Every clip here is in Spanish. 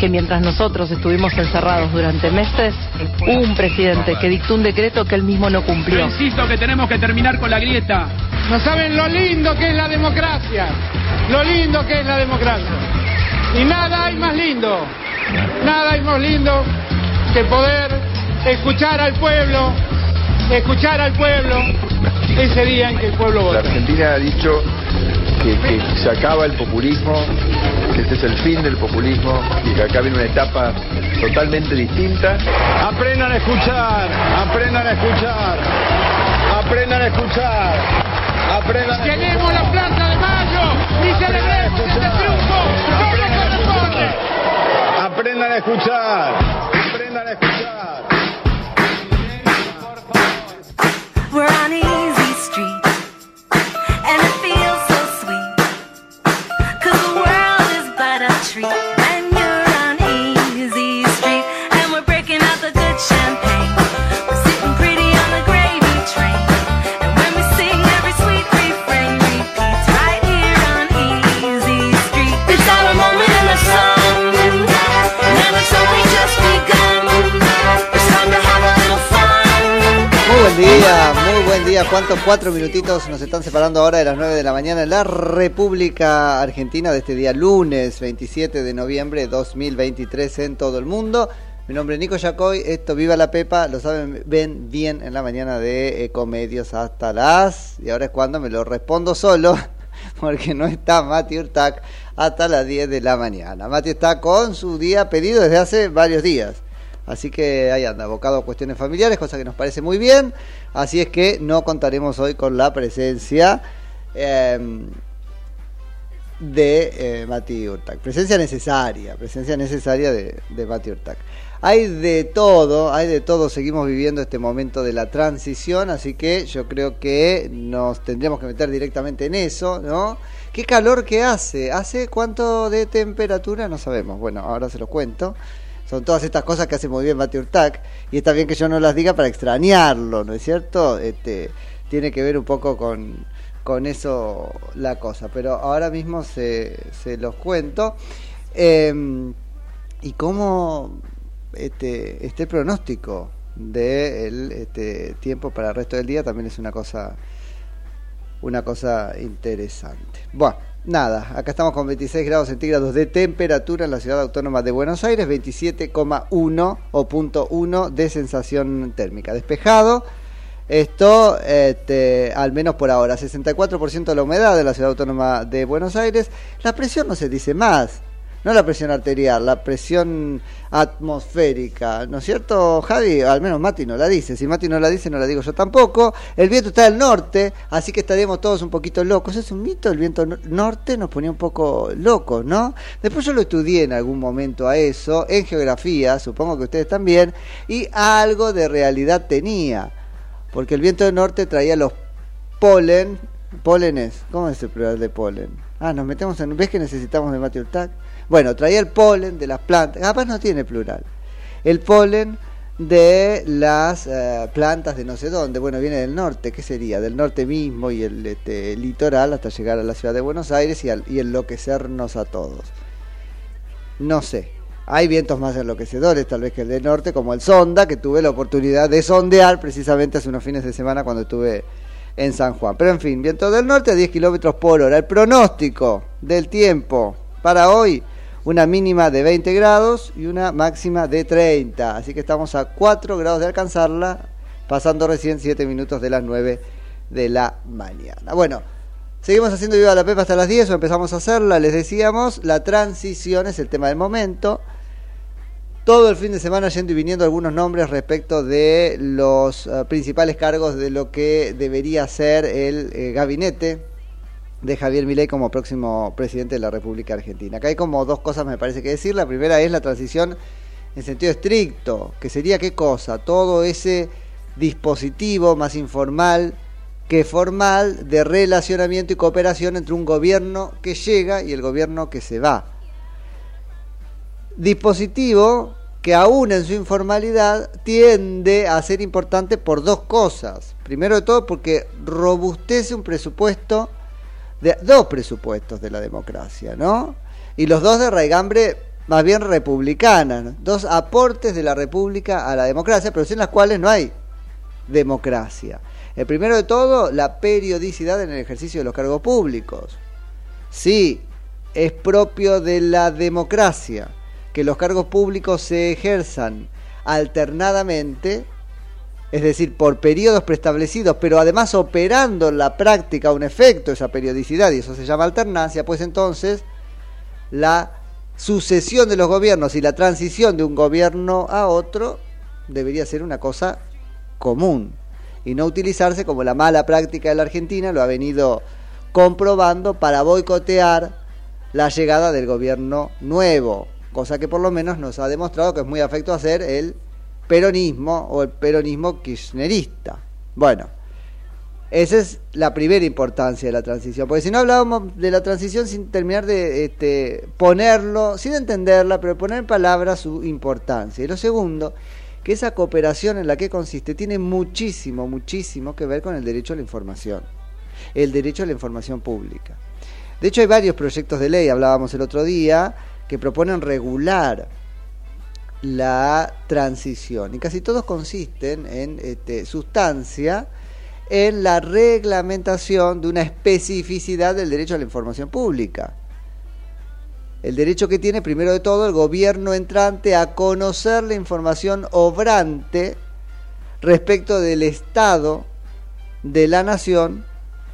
que mientras nosotros estuvimos encerrados durante meses, hubo un presidente que dictó un decreto que él mismo no cumplió. insisto que tenemos que terminar con la grieta. No saben lo lindo que es la democracia. Lo lindo que es la democracia. Y nada hay más lindo. Nada hay más lindo que poder escuchar al pueblo, escuchar al pueblo ese día en que el pueblo La vota. Argentina ha dicho que, que se acaba el populismo, que este es el fin del populismo y que acá viene una etapa totalmente distinta. Aprendan a escuchar, aprendan a escuchar, aprendan a escuchar, aprendan a Llenemos la Plaza de Mayo y celebremos este triunfo. Aprendan a escuchar, We're on Easy Street, and it feels so sweet. Cause the world is but a ¿Cuántos cuatro minutitos nos están separando ahora de las 9 de la mañana en la República Argentina de este día lunes 27 de noviembre de 2023 en todo el mundo? Mi nombre es Nico Yacoy, esto Viva la Pepa, lo saben ven bien en la mañana de Ecomedios hasta las... Y ahora es cuando me lo respondo solo, porque no está Mati Urtac hasta las 10 de la mañana. Mati está con su día pedido desde hace varios días. Así que ahí anda, abocado a cuestiones familiares, cosa que nos parece muy bien. Así es que no contaremos hoy con la presencia eh, de Mati Urtac. Presencia necesaria, presencia necesaria de, de Mati Urtac. Hay de todo, hay de todo. Seguimos viviendo este momento de la transición, así que yo creo que nos tendríamos que meter directamente en eso, ¿no? ¿Qué calor que hace? ¿Hace cuánto de temperatura? No sabemos. Bueno, ahora se los cuento. Son todas estas cosas que hace muy bien Mati Urtac y está bien que yo no las diga para extrañarlo, ¿no es cierto? Este, tiene que ver un poco con, con eso la cosa, pero ahora mismo se, se los cuento. Eh, y cómo este, este pronóstico del este, tiempo para el resto del día también es una cosa una cosa interesante. Bueno, nada, acá estamos con 26 grados centígrados de temperatura en la ciudad autónoma de Buenos Aires, 27,1 o punto 1 de sensación térmica. Despejado, esto este, al menos por ahora, 64% de la humedad de la ciudad autónoma de Buenos Aires. La presión no se dice más, no la presión arterial, la presión atmosférica, ¿no es cierto, Javi? Al menos Mati no la dice. Si Mati no la dice, no la digo yo tampoco. El viento está del norte, así que estaríamos todos un poquito locos. Es un mito, el viento no- norte nos ponía un poco locos, ¿no? Después yo lo estudié en algún momento a eso, en geografía, supongo que ustedes también, y algo de realidad tenía. Porque el viento del norte traía los polen, pólenes, ¿cómo es el plural de polen? Ah, nos metemos en, ¿ves que necesitamos de Mati Urtac? Bueno, traía el polen de las plantas, capaz no tiene plural. El polen de las eh, plantas de no sé dónde, bueno, viene del norte, ¿qué sería? Del norte mismo y el este, litoral hasta llegar a la ciudad de Buenos Aires y, al- y enloquecernos a todos. No sé. Hay vientos más enloquecedores, tal vez que el del norte, como el Sonda, que tuve la oportunidad de sondear precisamente hace unos fines de semana cuando estuve en San Juan. Pero en fin, viento del norte a 10 kilómetros por hora. El pronóstico del tiempo para hoy, una mínima de 20 grados y una máxima de 30. Así que estamos a 4 grados de alcanzarla, pasando recién 7 minutos de las 9 de la mañana. Bueno, seguimos haciendo Viva la Pepa hasta las 10 o empezamos a hacerla, les decíamos, la transición es el tema del momento. Todo el fin de semana yendo y viniendo algunos nombres respecto de los eh, principales cargos de lo que debería ser el eh, gabinete de Javier Milei como próximo presidente de la República Argentina. Acá hay como dos cosas me parece que decir. La primera es la transición en sentido estricto, que sería qué cosa, todo ese dispositivo más informal que formal de relacionamiento y cooperación entre un gobierno que llega y el gobierno que se va. Dispositivo que aún en su informalidad tiende a ser importante por dos cosas. Primero de todo porque robustece un presupuesto, de, dos presupuestos de la democracia, ¿no? Y los dos de raigambre más bien republicana, dos aportes de la república a la democracia, pero sin las cuales no hay democracia. El primero de todo, la periodicidad en el ejercicio de los cargos públicos. Sí, es propio de la democracia que los cargos públicos se ejerzan alternadamente, es decir, por periodos preestablecidos, pero además operando en la práctica un efecto esa periodicidad, y eso se llama alternancia, pues entonces la sucesión de los gobiernos y la transición de un gobierno a otro debería ser una cosa común y no utilizarse como la mala práctica de la Argentina lo ha venido comprobando para boicotear la llegada del gobierno nuevo, cosa que por lo menos nos ha demostrado que es muy afecto a hacer el peronismo o el peronismo kirchnerista. Bueno, esa es la primera importancia de la transición, porque si no hablábamos de la transición sin terminar de este, ponerlo, sin entenderla, pero poner en palabras su importancia. Y lo segundo, que esa cooperación en la que consiste tiene muchísimo, muchísimo que ver con el derecho a la información, el derecho a la información pública. De hecho, hay varios proyectos de ley, hablábamos el otro día, que proponen regular la transición y casi todos consisten en este, sustancia en la reglamentación de una especificidad del derecho a la información pública. El derecho que tiene, primero de todo, el gobierno entrante a conocer la información obrante respecto del estado de la nación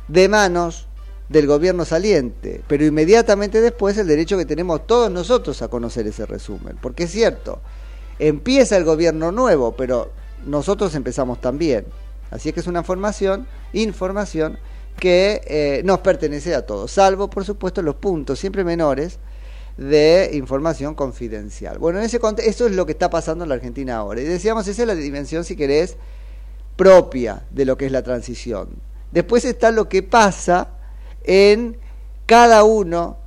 de manos del gobierno saliente, pero inmediatamente después el derecho que tenemos todos nosotros a conocer ese resumen, porque es cierto, empieza el gobierno nuevo, pero nosotros empezamos también. Así es que es una formación, información que eh, nos pertenece a todos, salvo por supuesto los puntos siempre menores de información confidencial. Bueno, en ese eso es lo que está pasando en la Argentina ahora. Y decíamos, esa es la dimensión, si querés, propia de lo que es la transición. Después está lo que pasa en cada uno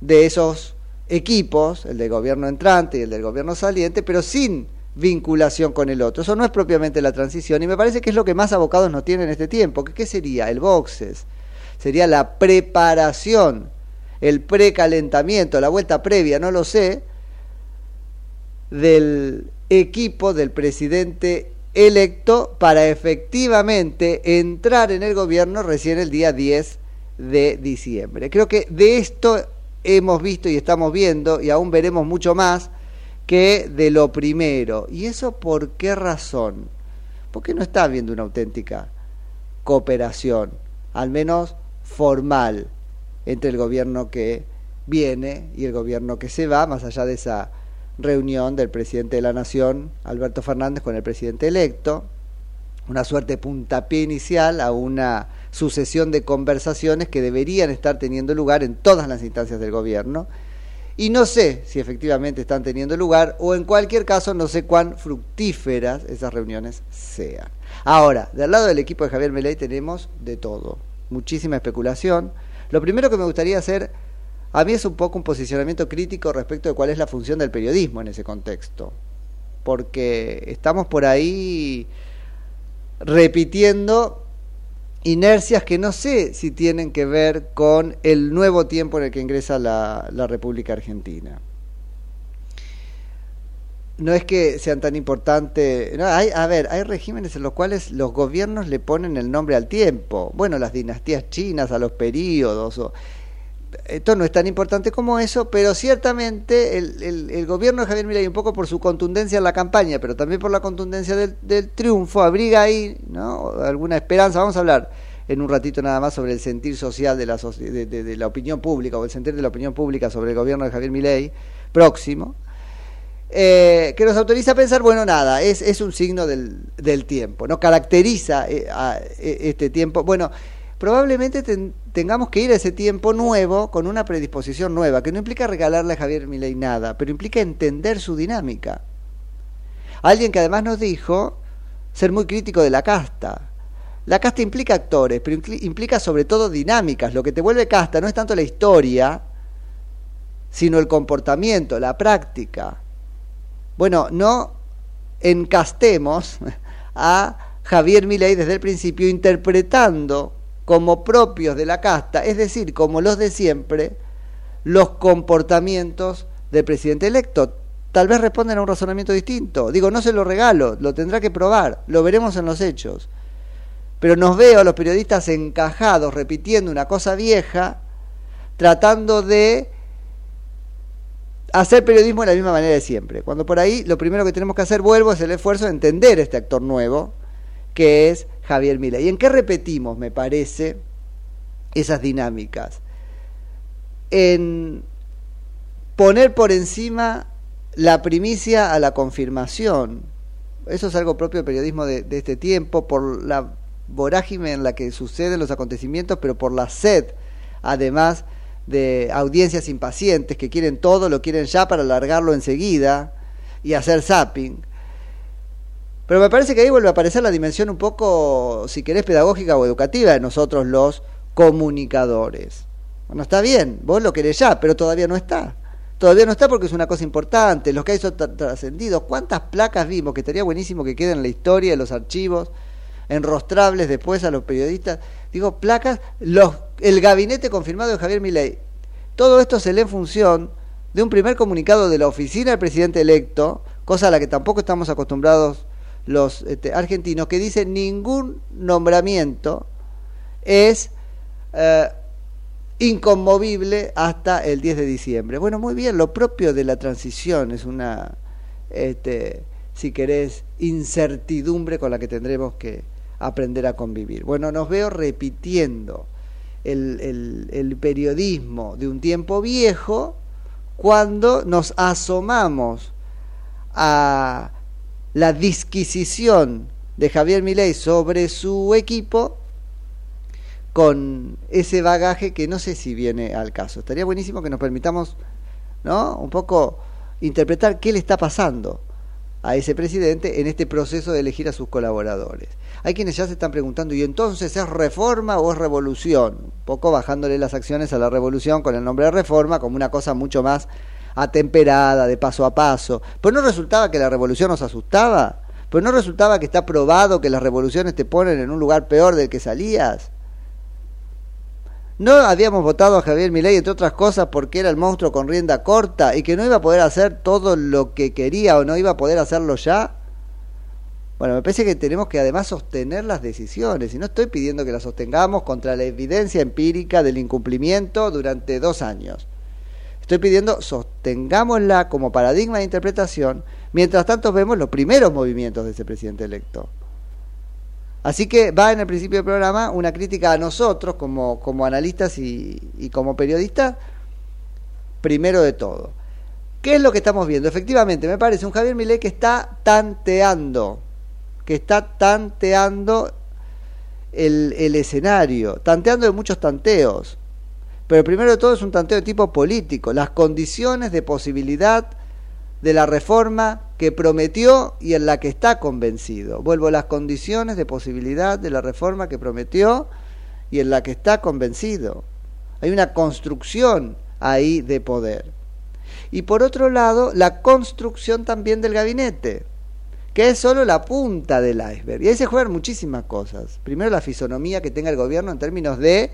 de esos equipos, el del gobierno entrante y el del gobierno saliente, pero sin vinculación con el otro. Eso no es propiamente la transición y me parece que es lo que más abocados no tienen en este tiempo. ¿Qué sería? El boxes. Sería la preparación, el precalentamiento, la vuelta previa, no lo sé, del equipo del presidente electo para efectivamente entrar en el gobierno recién el día 10 de diciembre. Creo que de esto hemos visto y estamos viendo, y aún veremos mucho más, que de lo primero. ¿Y eso por qué razón? Porque no está habiendo una auténtica cooperación, al menos formal, entre el gobierno que viene y el gobierno que se va, más allá de esa reunión del presidente de la Nación, Alberto Fernández, con el presidente electo, una suerte de puntapié inicial a una sucesión de conversaciones que deberían estar teniendo lugar en todas las instancias del gobierno y no sé si efectivamente están teniendo lugar o en cualquier caso no sé cuán fructíferas esas reuniones sean. Ahora, del lado del equipo de Javier Meley tenemos de todo, muchísima especulación. Lo primero que me gustaría hacer a mí es un poco un posicionamiento crítico respecto de cuál es la función del periodismo en ese contexto, porque estamos por ahí repitiendo inercias que no sé si tienen que ver con el nuevo tiempo en el que ingresa la, la República Argentina. No es que sean tan importantes. No, hay, a ver, hay regímenes en los cuales los gobiernos le ponen el nombre al tiempo. Bueno, las dinastías chinas, a los periodos. O, esto no es tan importante como eso, pero ciertamente el, el, gobierno de Javier Milei, un poco por su contundencia en la campaña, pero también por la contundencia del, del triunfo, abriga ahí ¿no? alguna esperanza. Vamos a hablar en un ratito nada más sobre el sentir social de la, de, de- la opinión pública o el sentir de la opinión pública sobre el gobierno de Javier Milei próximo, eh, que nos autoriza a pensar, bueno, nada, es, es un signo del, del tiempo, ¿no? Caracteriza eh, a, eh, este tiempo. Bueno, probablemente ten- tengamos que ir a ese tiempo nuevo con una predisposición nueva, que no implica regalarle a Javier Milei nada, pero implica entender su dinámica. Alguien que además nos dijo ser muy crítico de la casta. La casta implica actores, pero impli- implica sobre todo dinámicas. Lo que te vuelve casta no es tanto la historia, sino el comportamiento, la práctica. Bueno, no encastemos a Javier Milei desde el principio interpretando como propios de la casta, es decir, como los de siempre, los comportamientos del presidente electo. Tal vez responden a un razonamiento distinto. Digo, no se lo regalo, lo tendrá que probar, lo veremos en los hechos. Pero nos veo a los periodistas encajados repitiendo una cosa vieja, tratando de hacer periodismo de la misma manera de siempre. Cuando por ahí lo primero que tenemos que hacer, vuelvo, es el esfuerzo de entender este actor nuevo, que es Javier Milei. ¿Y en qué repetimos, me parece, esas dinámicas? En poner por encima la primicia a la confirmación. Eso es algo propio del periodismo de, este tiempo, por la vorágine en la que suceden los acontecimientos, pero por la sed, además, de audiencias impacientes que quieren todo, lo quieren ya para alargarlo enseguida y hacer zapping. Pero me parece que ahí vuelve a aparecer la dimensión un poco, si querés, pedagógica o educativa de nosotros los comunicadores. Bueno, está bien, vos lo querés ya, pero todavía no está. Todavía no está porque es una cosa importante, los que hay son tra- trascendidos. ¿Cuántas placas vimos que estaría buenísimo que queden en la historia, en los archivos, enrostrables después a los periodistas? Digo, placas, los, el gabinete confirmado de Javier Milei. Todo esto se lee en función de un primer comunicado de la oficina del presidente electo, cosa a la que tampoco estamos acostumbrados los este, argentinos, que dice ningún nombramiento es eh, inconmovible hasta el 10 de diciembre. Bueno, muy bien, lo propio de la transición es una, este, si querés, incertidumbre con la que tendremos que aprender a convivir. Bueno, nos veo repitiendo el, el, el periodismo de un tiempo viejo cuando nos asomamos a la disquisición de Javier Milei sobre su equipo con ese bagaje que no sé si viene al caso. Estaría buenísimo que nos permitamos, ¿no? Un poco interpretar qué le está pasando a ese presidente en este proceso de elegir a sus colaboradores. Hay quienes ya se están preguntando, ¿y entonces es reforma o es revolución? Un poco bajándole las acciones a la revolución con el nombre de reforma como una cosa mucho más atemperada, de paso a paso. Pero no resultaba que la revolución nos asustaba. Pero no resultaba que está probado que las revoluciones te ponen en un lugar peor del que salías. No habíamos votado a Javier Milei, entre otras cosas, porque era el monstruo con rienda corta y que no iba a poder hacer todo lo que quería o no iba a poder hacerlo ya. Bueno, me parece que tenemos que además sostener las decisiones y no estoy pidiendo que las sostengamos contra la evidencia empírica del incumplimiento durante dos años. Estoy pidiendo sostengámosla como paradigma de interpretación, mientras tanto vemos los primeros movimientos de ese presidente electo. Así que va en el principio del programa una crítica a nosotros como, como analistas y, como periodistas, primero de todo. ¿Qué es lo que estamos viendo? Efectivamente, me parece un Javier Milei que está tanteando, que está tanteando el, el escenario, tanteando de muchos tanteos. Pero primero de todo es un tanteo de tipo político, las condiciones de posibilidad de la reforma que prometió y en la que está convencido. Vuelvo, las condiciones de posibilidad de la reforma que prometió y en la que está convencido. Hay una construcción ahí de poder. Y por otro lado, la construcción también del gabinete, que es solo la punta del iceberg. Y ahí se juegan muchísimas cosas. Primero, la fisonomía que tenga el gobierno en términos de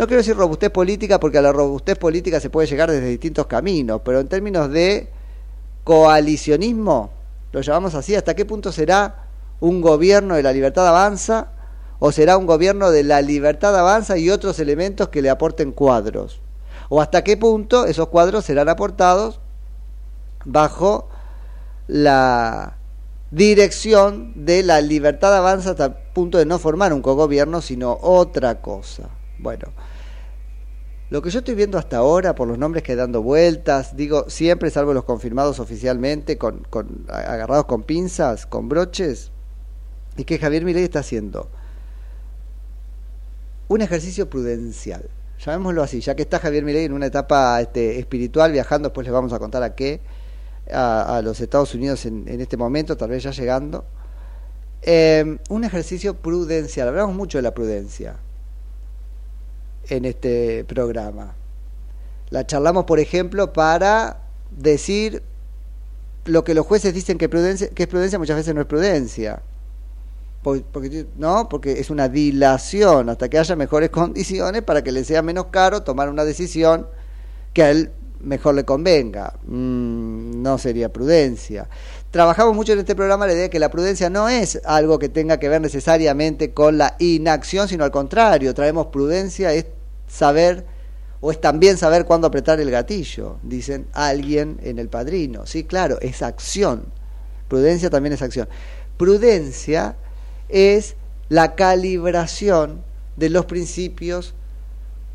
no quiero decir robustez política porque a la robustez política se puede llegar desde distintos caminos, pero en términos de coalicionismo, lo llamamos así, ¿hasta qué punto será un gobierno de la libertad avanza o será un gobierno de la libertad avanza y otros elementos que le aporten cuadros? ¿O hasta qué punto esos cuadros serán aportados bajo la dirección de la libertad avanza hasta el punto de no formar un cogobierno, sino otra cosa. Bueno, lo que yo estoy viendo hasta ahora, por los nombres que dando vueltas, digo, siempre salvo los confirmados oficialmente, con, con agarrados con pinzas, con broches, y que Javier Milei está haciendo un ejercicio prudencial. Llamémoslo así, ya que está Javier Milei en una etapa este, espiritual, viajando, después les vamos a contar a qué, a, los Estados Unidos en, en, este momento, tal vez ya llegando. Eh, un ejercicio prudencial, hablamos mucho de la prudencia en este programa. La charlamos, por ejemplo, para decir lo que los jueces dicen que, prudencia, que es prudencia, muchas veces no es prudencia. Porque, no, porque es una dilación hasta que haya mejores condiciones para que le sea menos caro tomar una decisión que a él mejor le convenga. Mm, no sería prudencia. Trabajamos mucho en este programa la idea de que la prudencia no es algo que tenga que ver necesariamente con la inacción, sino al contrario, traemos prudencia, es saber o es también saber cuándo apretar el gatillo, dicen alguien en el padrino. Sí, claro, es acción. Prudencia también es acción. Prudencia es la calibración de los principios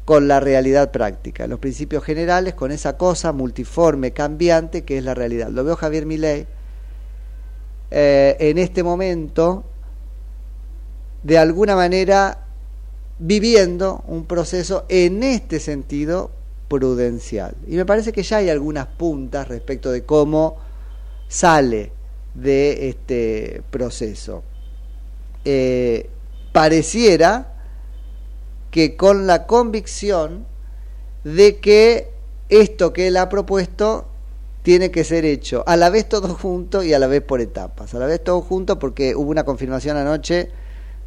con la realidad práctica, los principios generales con esa cosa multiforme, cambiante que es la realidad. Lo veo Javier Milei eh, en este momento, de alguna manera viviendo un proceso en este sentido prudencial. Y me parece que ya hay algunas puntas respecto de cómo sale de este proceso. Eh, pareciera que con la convicción de que esto que él ha propuesto tiene que ser hecho a la vez todo junto y a la vez por etapas. A la vez todo junto porque hubo una confirmación anoche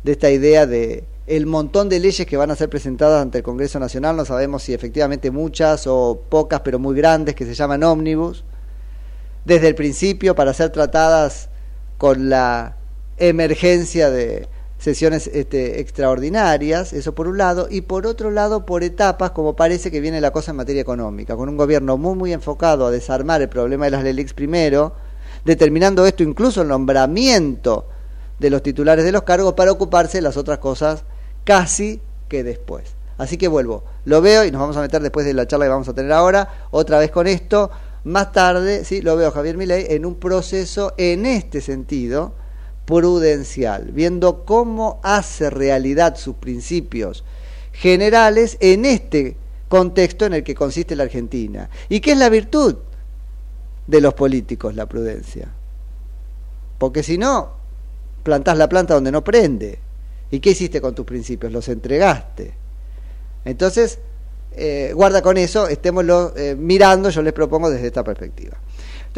de esta idea de el montón de leyes que van a ser presentadas ante el Congreso Nacional, no sabemos si efectivamente muchas o pocas, pero muy grandes, que se llaman ómnibus, desde el principio para ser tratadas con la emergencia de sesiones este, extraordinarias, eso por un lado, y por otro lado por etapas, como parece que viene la cosa en materia económica, con un gobierno muy, muy enfocado a desarmar el problema de las LELIX primero, determinando esto incluso el nombramiento de los titulares de los cargos para ocuparse de las otras cosas casi que después. Así que vuelvo, lo veo y nos vamos a meter después de la charla que vamos a tener ahora, otra vez con esto. Más tarde, sí, lo veo Javier Milei en un proceso en este sentido prudencial, viendo cómo hace realidad sus principios generales en este contexto en el que consiste la Argentina. ¿Y qué es la virtud de los políticos, la prudencia? Porque si no, plantás la planta donde no prende. ¿Y qué hiciste con tus principios? Los entregaste. Entonces, eh, guarda con eso, estémoslo eh, mirando, yo les propongo desde esta perspectiva.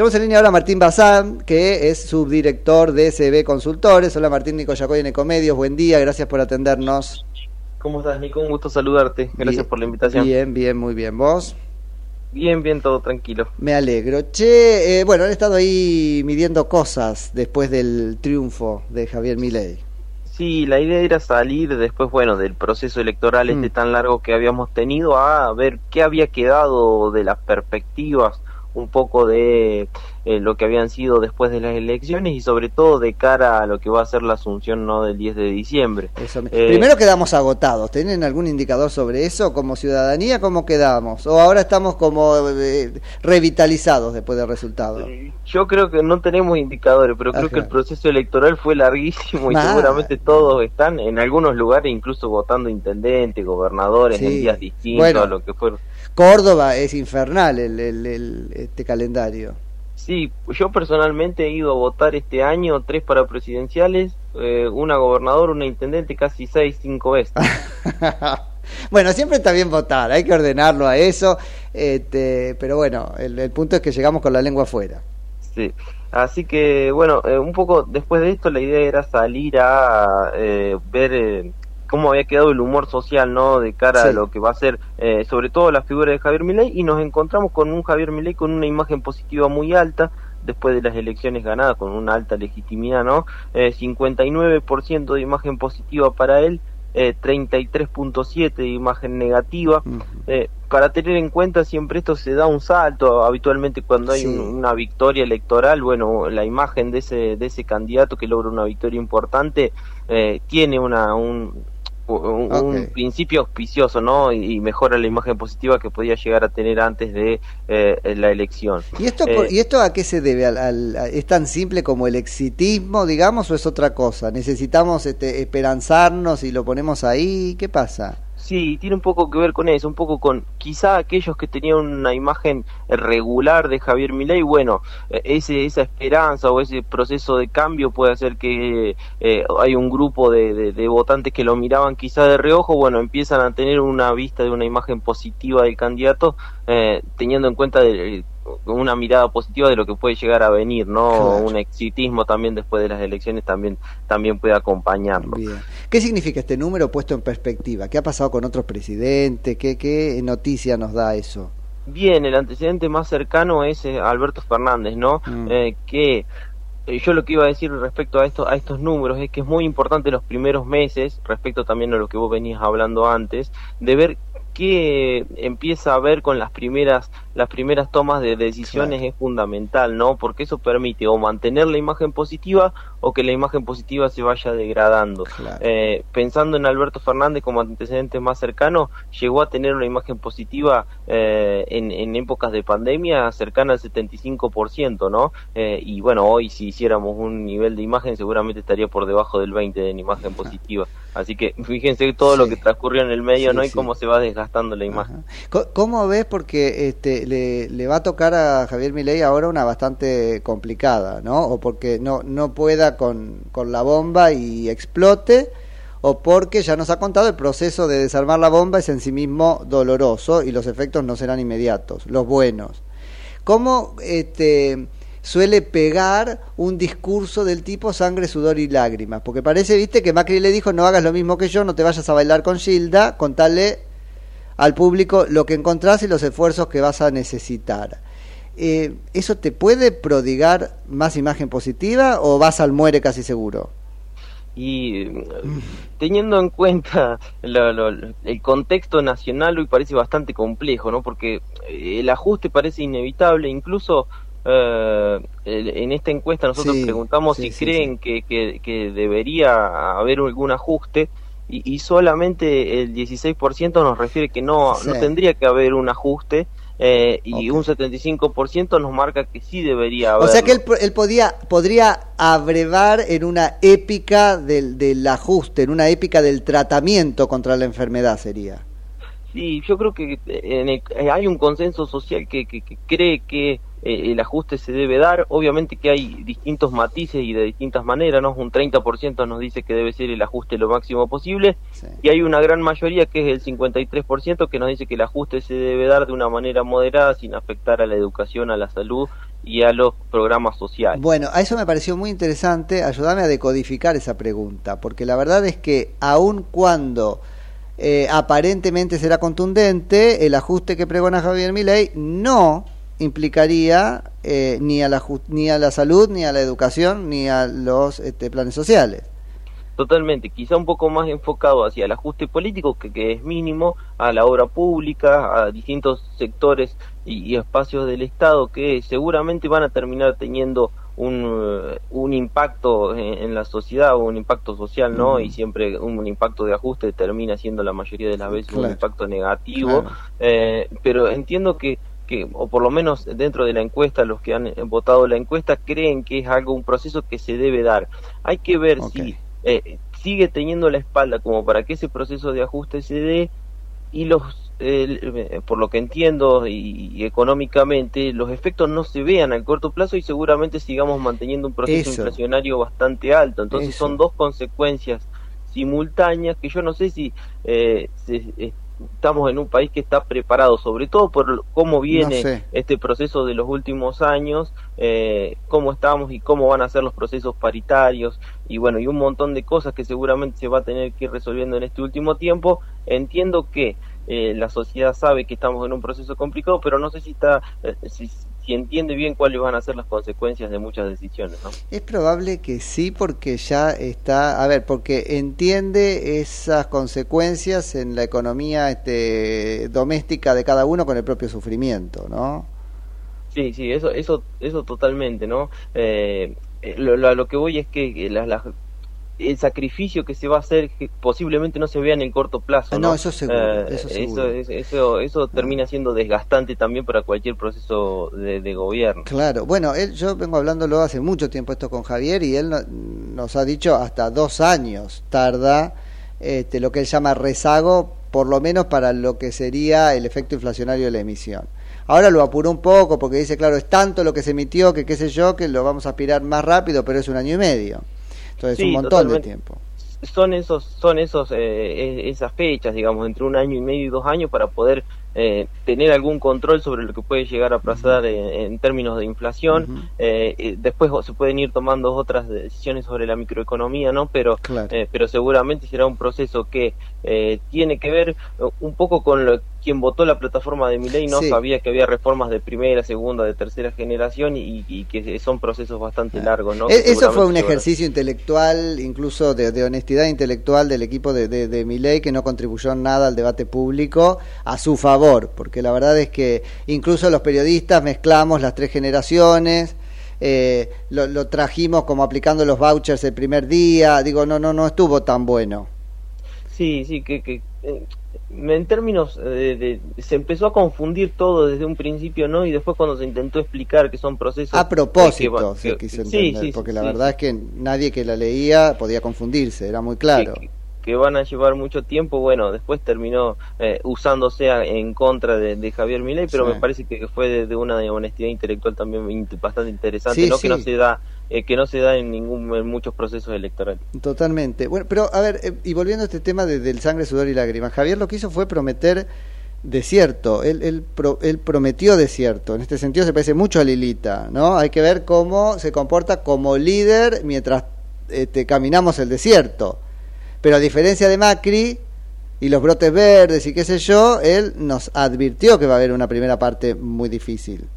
Tenemos en línea ahora a Martín Bazán, que es subdirector de SB Consultores. Hola Martín Nico Yacoy en Ecomedios, buen día, gracias por atendernos. ¿Cómo estás, Nico? Un gusto saludarte. Gracias bien, por la invitación. Bien, bien, muy bien. ¿Vos? Bien, bien, todo tranquilo. Me alegro. Che, eh, bueno, han estado ahí midiendo cosas después del triunfo de Javier Milei. Sí, la idea era salir después, bueno, del proceso electoral Mm. este tan largo que habíamos tenido a ver qué había quedado de las perspectivas un poco de eh, lo que habían sido después de las elecciones y sobre todo de cara a lo que va a ser la asunción no del 10 de diciembre. Eso me- Eh, Primero quedamos agotados. ¿Tienen algún indicador sobre eso? Como ciudadanía, ¿cómo quedamos? ¿O ahora estamos como eh, revitalizados después del resultado? Yo creo que no tenemos indicadores, pero creo Ajá. que el proceso electoral fue larguísimo y Ah. seguramente todos están en algunos lugares incluso votando intendentes, gobernadores Sí. en días distintos Bueno. a lo que fueron. Córdoba es infernal el, el- el- este calendario. Sí, yo personalmente he ido a votar este año tres para presidenciales, eh, una gobernador, una intendente, casi seis, cinco veces. bueno, siempre está bien votar, hay que ordenarlo a eso, este, pero bueno, el, el punto es que llegamos con la lengua afuera. Sí. Así que, bueno, eh, un poco después de esto la idea era salir a eh, ver eh, cómo había quedado el humor social, ¿no? De cara a lo que va a ser, eh, sobre todo la figura de Javier Milei, y nos encontramos con un Javier Milei con una imagen positiva muy alta, después de las elecciones ganadas, con una alta legitimidad, ¿no? Eh, 59% de imagen positiva para él, eh, 33.7 de imagen negativa. Eh, para tener en cuenta siempre esto se da un salto, habitualmente cuando hay Sí. un- una victoria electoral, bueno, la imagen de ese, de ese candidato que logra una victoria importante eh, tiene una, un, un, principio auspicioso, ¿no? Y, y mejora la imagen positiva que podía llegar a tener antes de eh, la elección. ¿Y esto, Eh, ¿Y esto a qué se debe? ¿Al, al- a- ¿Es tan simple como el exitismo, digamos, o es otra cosa? ¿Necesitamos este, esperanzarnos y lo ponemos ahí? ¿Qué pasa? Sí, tiene un poco que ver con eso, un poco con quizá aquellos que tenían una imagen regular de Javier Milei, bueno, eh, ese, esa esperanza o ese proceso de cambio puede hacer que eh, hay un grupo de, de- de votantes que lo miraban quizá de reojo, bueno, empiezan a tener una vista de una imagen positiva del candidato, eh, teniendo en cuenta de- una mirada positiva de lo que puede llegar a venir, ¿no? Claro. Un exitismo también después de las elecciones también, también puede acompañarlo. Bien. ¿Qué significa este número puesto en perspectiva? ¿Qué ha pasado con otros presidentes? ¿Qué, qué noticia nos da eso? Bien, el antecedente más cercano es eh, Alberto Fernández, ¿no? Mm. Eh, que eh, yo lo que iba a decir respecto a esto, a estos números es que es muy importante los primeros meses, respecto también a lo que vos venías hablando antes, de ver qué empieza a ver con las primeras las primeras tomas de decisiones es fundamental, ¿no? Porque eso permite o mantener la imagen positiva o que la imagen positiva se vaya degradando. Eh, pensando en Alberto Fernández como antecedente más cercano, llegó a tener una imagen positiva eh, en, en épocas de pandemia cercana al 75%, ¿no? Eh, y bueno, hoy si hiciéramos un nivel de imagen seguramente estaría por debajo del 20% de en imagen positiva. Así que fíjense todo lo que transcurrió en el medio, Sí, ¿no? Y sí. cómo se va desgastando la imagen. ¿Cómo ves? Porque este, le, le va a tocar a Javier Milei ahora una bastante complicada, ¿no? O porque no, no pueda con, con la bomba y explote, o porque ya nos ha contado el proceso de desarmar la bomba es en sí mismo doloroso y los efectos no serán inmediatos, los buenos. ¿Cómo este, suele pegar un discurso del tipo sangre, sudor y lágrimas? Porque parece, viste, que Macri le dijo no hagas lo mismo que yo, no te vayas a bailar con Gilda, contale al público lo que encontrás y los esfuerzos que vas a necesitar. Eh, ¿Eso te puede prodigar más imagen positiva o vas al muere casi seguro? Y teniendo en cuenta lo- lo- el contexto nacional hoy parece bastante complejo, ¿no? Porque eh, el ajuste parece inevitable, incluso eh, el- en esta encuesta nosotros Sí, preguntamos sí, si sí, creen Que, que, que debería haber algún ajuste y, y solamente el 16% nos refiere que no, no tendría que haber un ajuste eh, y un 75% nos marca que sí debería haber. O sea que él, él podía, podría abrevar en una épica del, del ajuste, en una épica del tratamiento contra la enfermedad sería. Sí, yo creo que en el- eh, hay un consenso social que- que cree que eh, el ajuste se debe dar. Obviamente que hay distintos matices y de distintas maneras, ¿no? Un 30% nos dice que debe ser el ajuste lo máximo posible y hay una gran mayoría que es el 53% que nos dice que el ajuste se debe dar de una manera moderada sin afectar a la educación, a la salud y a los programas sociales. Bueno, a eso me pareció muy interesante. Ayúdame a decodificar esa pregunta, porque la verdad es que aun cuando eh, aparentemente será contundente, el ajuste que pregona Javier Milei no implicaría eh, ni a la ju- ni a la salud, ni a la educación, ni a los este, planes sociales. Totalmente, quizá un poco más enfocado hacia el ajuste político, que, que es mínimo, a la obra pública, a distintos sectores y, y espacios del Estado que seguramente van a terminar teniendo un, eh, un impacto en, en la sociedad, un impacto social, ¿no? Y siempre un, un impacto de ajuste termina siendo la mayoría de las veces un impacto negativo, Claro. eh, pero entiendo que que, o por lo menos dentro de la encuesta, los que han eh, votado la encuesta creen que es algo, un proceso que se debe dar. Hay que ver si eh, sigue teniendo la espalda como para que ese proceso de ajuste se dé y los, eh, por lo que entiendo y, y económicamente, los efectos no se vean a corto plazo y seguramente sigamos manteniendo un proceso Eso. inflacionario bastante alto. Entonces Eso. son dos consecuencias simultáneas que yo no sé si eh, se- eh, estamos en un país que está preparado, sobre todo por cómo viene sé. este proceso de los últimos años, eh, cómo estamos y cómo van a ser los procesos paritarios y bueno, y un montón de cosas que seguramente se va a tener que ir resolviendo en este último tiempo. Entiendo que eh, la sociedad sabe que estamos en un proceso complicado, pero no sé si está, eh, si, si entiende bien cuáles van a ser las consecuencias de muchas decisiones. ¿no? Es probable que sí, porque ya está, a ver, porque entiende esas consecuencias en la economía este, doméstica de cada uno con el propio sufrimiento, ¿no? Sí, sí, eso, eso, eso totalmente, ¿no? Eh, eh, lo, lo- a lo que voy es que las, las- el sacrificio que se va a hacer que posiblemente no se vea en el corto plazo. Ah, No, no, eso seguro, Eh, eso seguro. eso, eso termina siendo desgastante también para cualquier proceso de, de gobierno. Claro, bueno, él, yo vengo hablándolo hace mucho tiempo esto con Javier y él no- nos ha dicho hasta dos años tarda este, lo que él llama rezago, por lo menos para lo que sería el efecto inflacionario de la emisión. Ahora lo apuró un poco porque dice, claro, es tanto lo que se emitió que qué sé yo, que lo vamos a aspirar más rápido, pero es un año y medio. Entonces Sí, un montón totalmente. de tiempo. son esos son esos eh, eh, esas fechas digamos entre un año y medio y dos años para poder eh, tener algún control sobre lo que puede llegar a pasar en, en términos de inflación Eh, eh, después se pueden ir tomando otras decisiones sobre la microeconomía no pero Claro. eh, pero seguramente será un proceso que eh, tiene que ver un poco con lo quien votó la plataforma de Milei no Sí. sabía que había reformas de primera segunda de tercera generación y, y que son procesos bastante largos no E- Eso fue un ejercicio intelectual, incluso de, de honestidad intelectual del equipo de, de, de Milei, que no contribuyó nada al debate público a su favor, porque la verdad es que incluso los periodistas mezclamos las tres generaciones, eh, lo, lo trajimos como aplicando los vouchers el primer día, digo, no, no, no estuvo tan bueno. Sí, sí, que, que eh, en términos de, de- se empezó a confundir todo desde un principio, ¿no? Y después cuando se intentó explicar que son procesos A propósito, que se quiso sí, entender, sí, porque sí, la verdad es que nadie que la leía podía confundirse, era muy claro. que van a llevar mucho tiempo, bueno, después terminó eh, usándose a- en contra de, de Javier Milei, pero me parece que fue de, de una honestidad intelectual también bastante interesante, ¿no? Que no se da eh, que no se da en ningún en muchos procesos electorales. Totalmente. Bueno, pero a ver, eh, y volviendo a este tema de- del sangre, sudor y lágrimas, Javier lo que hizo fue prometer desierto. Él, él, pro- él prometió desierto. En este sentido se parece mucho a Lilita, ¿no? Hay que ver cómo se comporta como líder mientras este, caminamos el desierto. Pero a diferencia de Macri y los brotes verdes y qué sé yo, él nos advirtió que va a haber una primera parte muy difícil.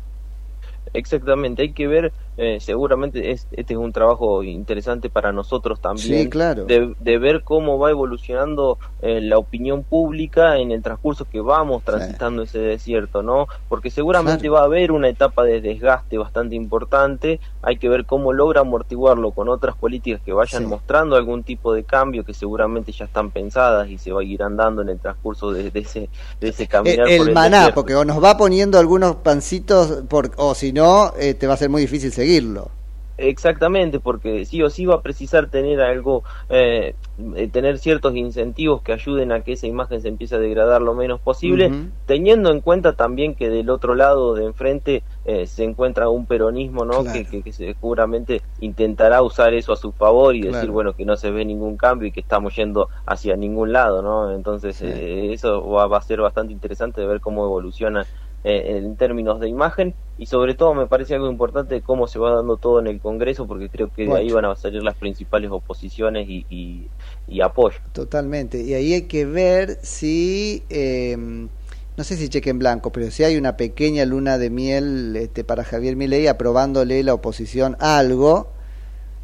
Exactamente, hay que ver, eh, seguramente es, este es un trabajo interesante para nosotros también, Sí, claro. de, de ver cómo va evolucionando eh, la opinión pública en el transcurso que vamos transitando ese desierto, ¿no? Porque seguramente va a haber una etapa de desgaste bastante importante, hay que ver cómo logra amortiguarlo con otras políticas que vayan Sí. mostrando algún tipo de cambio que seguramente ya están pensadas y se va a ir andando en el transcurso de, de ese, de ese caminar Eh, el, por el maná, desierto. porque o nos va poniendo algunos pancitos, por, o si no, eh, te va a ser muy difícil seguirlo. Exactamente, porque sí o sí va a precisar tener algo, eh, eh, tener ciertos incentivos que ayuden a que esa imagen se empiece a degradar lo menos posible, teniendo en cuenta también que del otro lado de enfrente eh, se encuentra un peronismo, ¿no? Claro. Que, que, que seguramente intentará usar eso a su favor y decir, bueno, que no se ve ningún cambio y que estamos yendo hacia ningún lado, ¿no? Entonces eh, eso va, va a ser bastante interesante de ver cómo evoluciona eh, en términos de imagen y sobre todo me parece algo importante cómo se va dando todo en el Congreso porque creo que de ahí van a salir las principales oposiciones y, y, y apoyo. Totalmente. Y ahí hay que ver si, eh, no sé si cheque en blanco, pero si hay una pequeña luna de miel este, para Javier Milei aprobándole la oposición algo.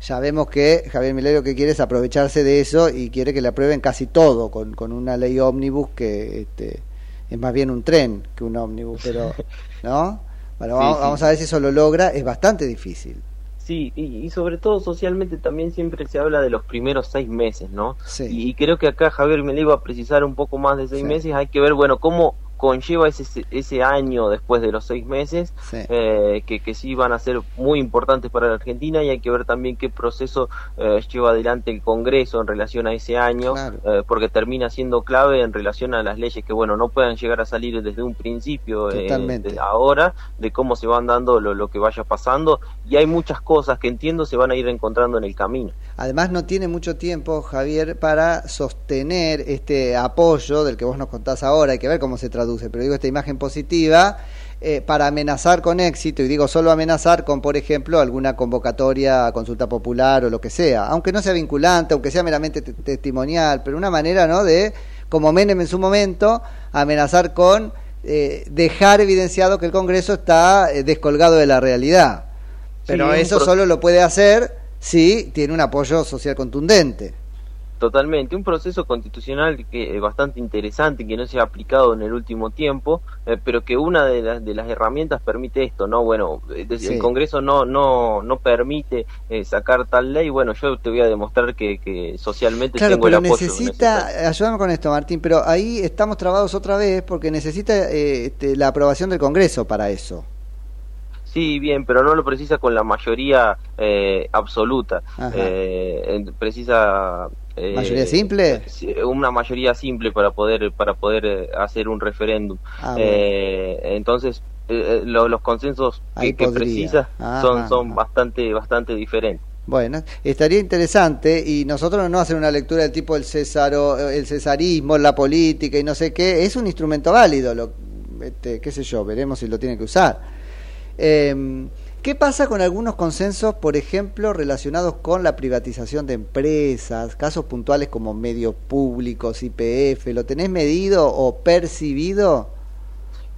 Ya vemos que Javier Milei lo que quiere es aprovecharse de eso y quiere que le aprueben casi todo con, con una ley ómnibus que este, es más bien un tren que un ómnibus, pero ¿no? Bueno, Sí, vamos, sí. vamos a ver si eso lo logra, es bastante difícil. Sí, y, y sobre todo socialmente también siempre se habla de los primeros seis meses, ¿no? Sí. Y, y creo que acá Javier Milei va a precisar un poco más de seis meses. Hay que ver, bueno, cómo conlleva ese, ese año después de los seis meses, Sí. eh, que, que sí van a ser muy importantes para la Argentina y hay que ver también qué proceso eh, lleva adelante el Congreso en relación a ese año, Claro. eh, porque termina siendo clave en relación a las leyes que, bueno, no puedan llegar a salir desde un principio, ahora, de cómo se van dando lo, lo que vaya pasando y hay muchas cosas que entiendo se van a ir encontrando en el camino. Además no tiene mucho tiempo, Javier, para sostener este apoyo del que vos nos contás ahora, hay que ver cómo se traduce, pero digo esta imagen positiva, eh, para amenazar con éxito, y digo solo amenazar con, por ejemplo, alguna convocatoria a consulta popular o lo que sea, aunque no sea vinculante, aunque sea meramente te- testimonial, pero una manera, ¿no?, de, como Menem en su momento, amenazar con eh, dejar evidenciado que el Congreso está eh, descolgado de la realidad. Pero Sí, eso solo lo puede hacer si tiene un apoyo social contundente. Totalmente, un proceso constitucional que es bastante interesante, que no se ha aplicado en el último tiempo, eh, pero que una de las, de las herramientas permite esto, ¿no? Bueno, eh, Sí. el Congreso no no no permite eh, sacar tal ley, bueno, yo te voy a demostrar que, que socialmente Claro, tengo el pero apoyo necesita, ayúdame con esto, Martín, pero ahí estamos trabados otra vez porque necesita eh, este, la aprobación del Congreso para eso. Sí, bien, pero no lo precisa con la mayoría eh, absoluta. Ajá. Eh, eh, ¿Mayoría simple? Una mayoría simple para poder para poder eh, hacer un referéndum. Ah, bueno. Eh, entonces eh, lo- los consensos Ahí que, que precisa Ajá, son son ajá. bastante bastante diferentes. Bueno, estaría interesante y nosotros no hacer una lectura del tipo el cesaro, el cesarismo, la política y no sé qué, es un instrumento válido, lo, este, qué sé yo, veremos si lo tiene que usar. Eh, ¿Qué pasa con algunos consensos, por ejemplo, relacionados con la privatización de empresas, casos puntuales como medios públicos, IPF? ¿Lo tenés medido o percibido?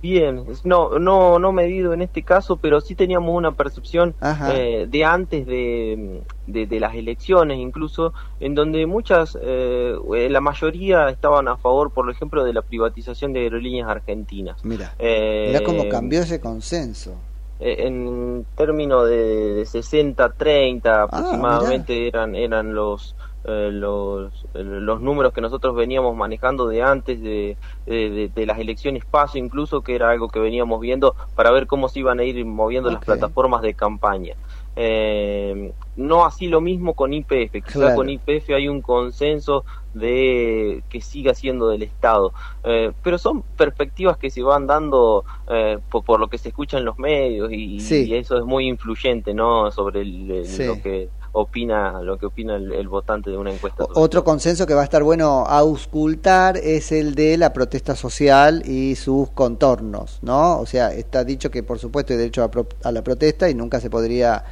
Bien, no, no, no medido en este caso, pero sí teníamos una percepción eh, de antes de, de, de las elecciones, incluso, en donde muchas, eh, eh, la mayoría estaban a favor, por ejemplo, de la privatización de aerolíneas argentinas. Mira, Eh, mira cómo cambió ese consenso. Eh, en términos de, de 60-30 Ah, aproximadamente eran eran los eh, los eh, los números que nosotros veníamos manejando de antes de, de, de- de las elecciones paso incluso que era algo que veníamos viendo para ver cómo se iban a ir moviendo las plataformas de campaña Eh, no así lo mismo con IPF quizá Claro. con IPF hay un consenso de que siga siendo del Estado Eh, pero son perspectivas que se van dando eh, por, por lo que se escucha en los medios y, Sí. y eso es muy influyente no sobre el- el- Sí. lo que opina lo que opina el, votante de una encuesta Otro consenso que va a estar bueno auscultar es el de la protesta social y sus contornos, ¿no? O sea, está dicho que por supuesto hay derecho a, pro- a la protesta y nunca se podría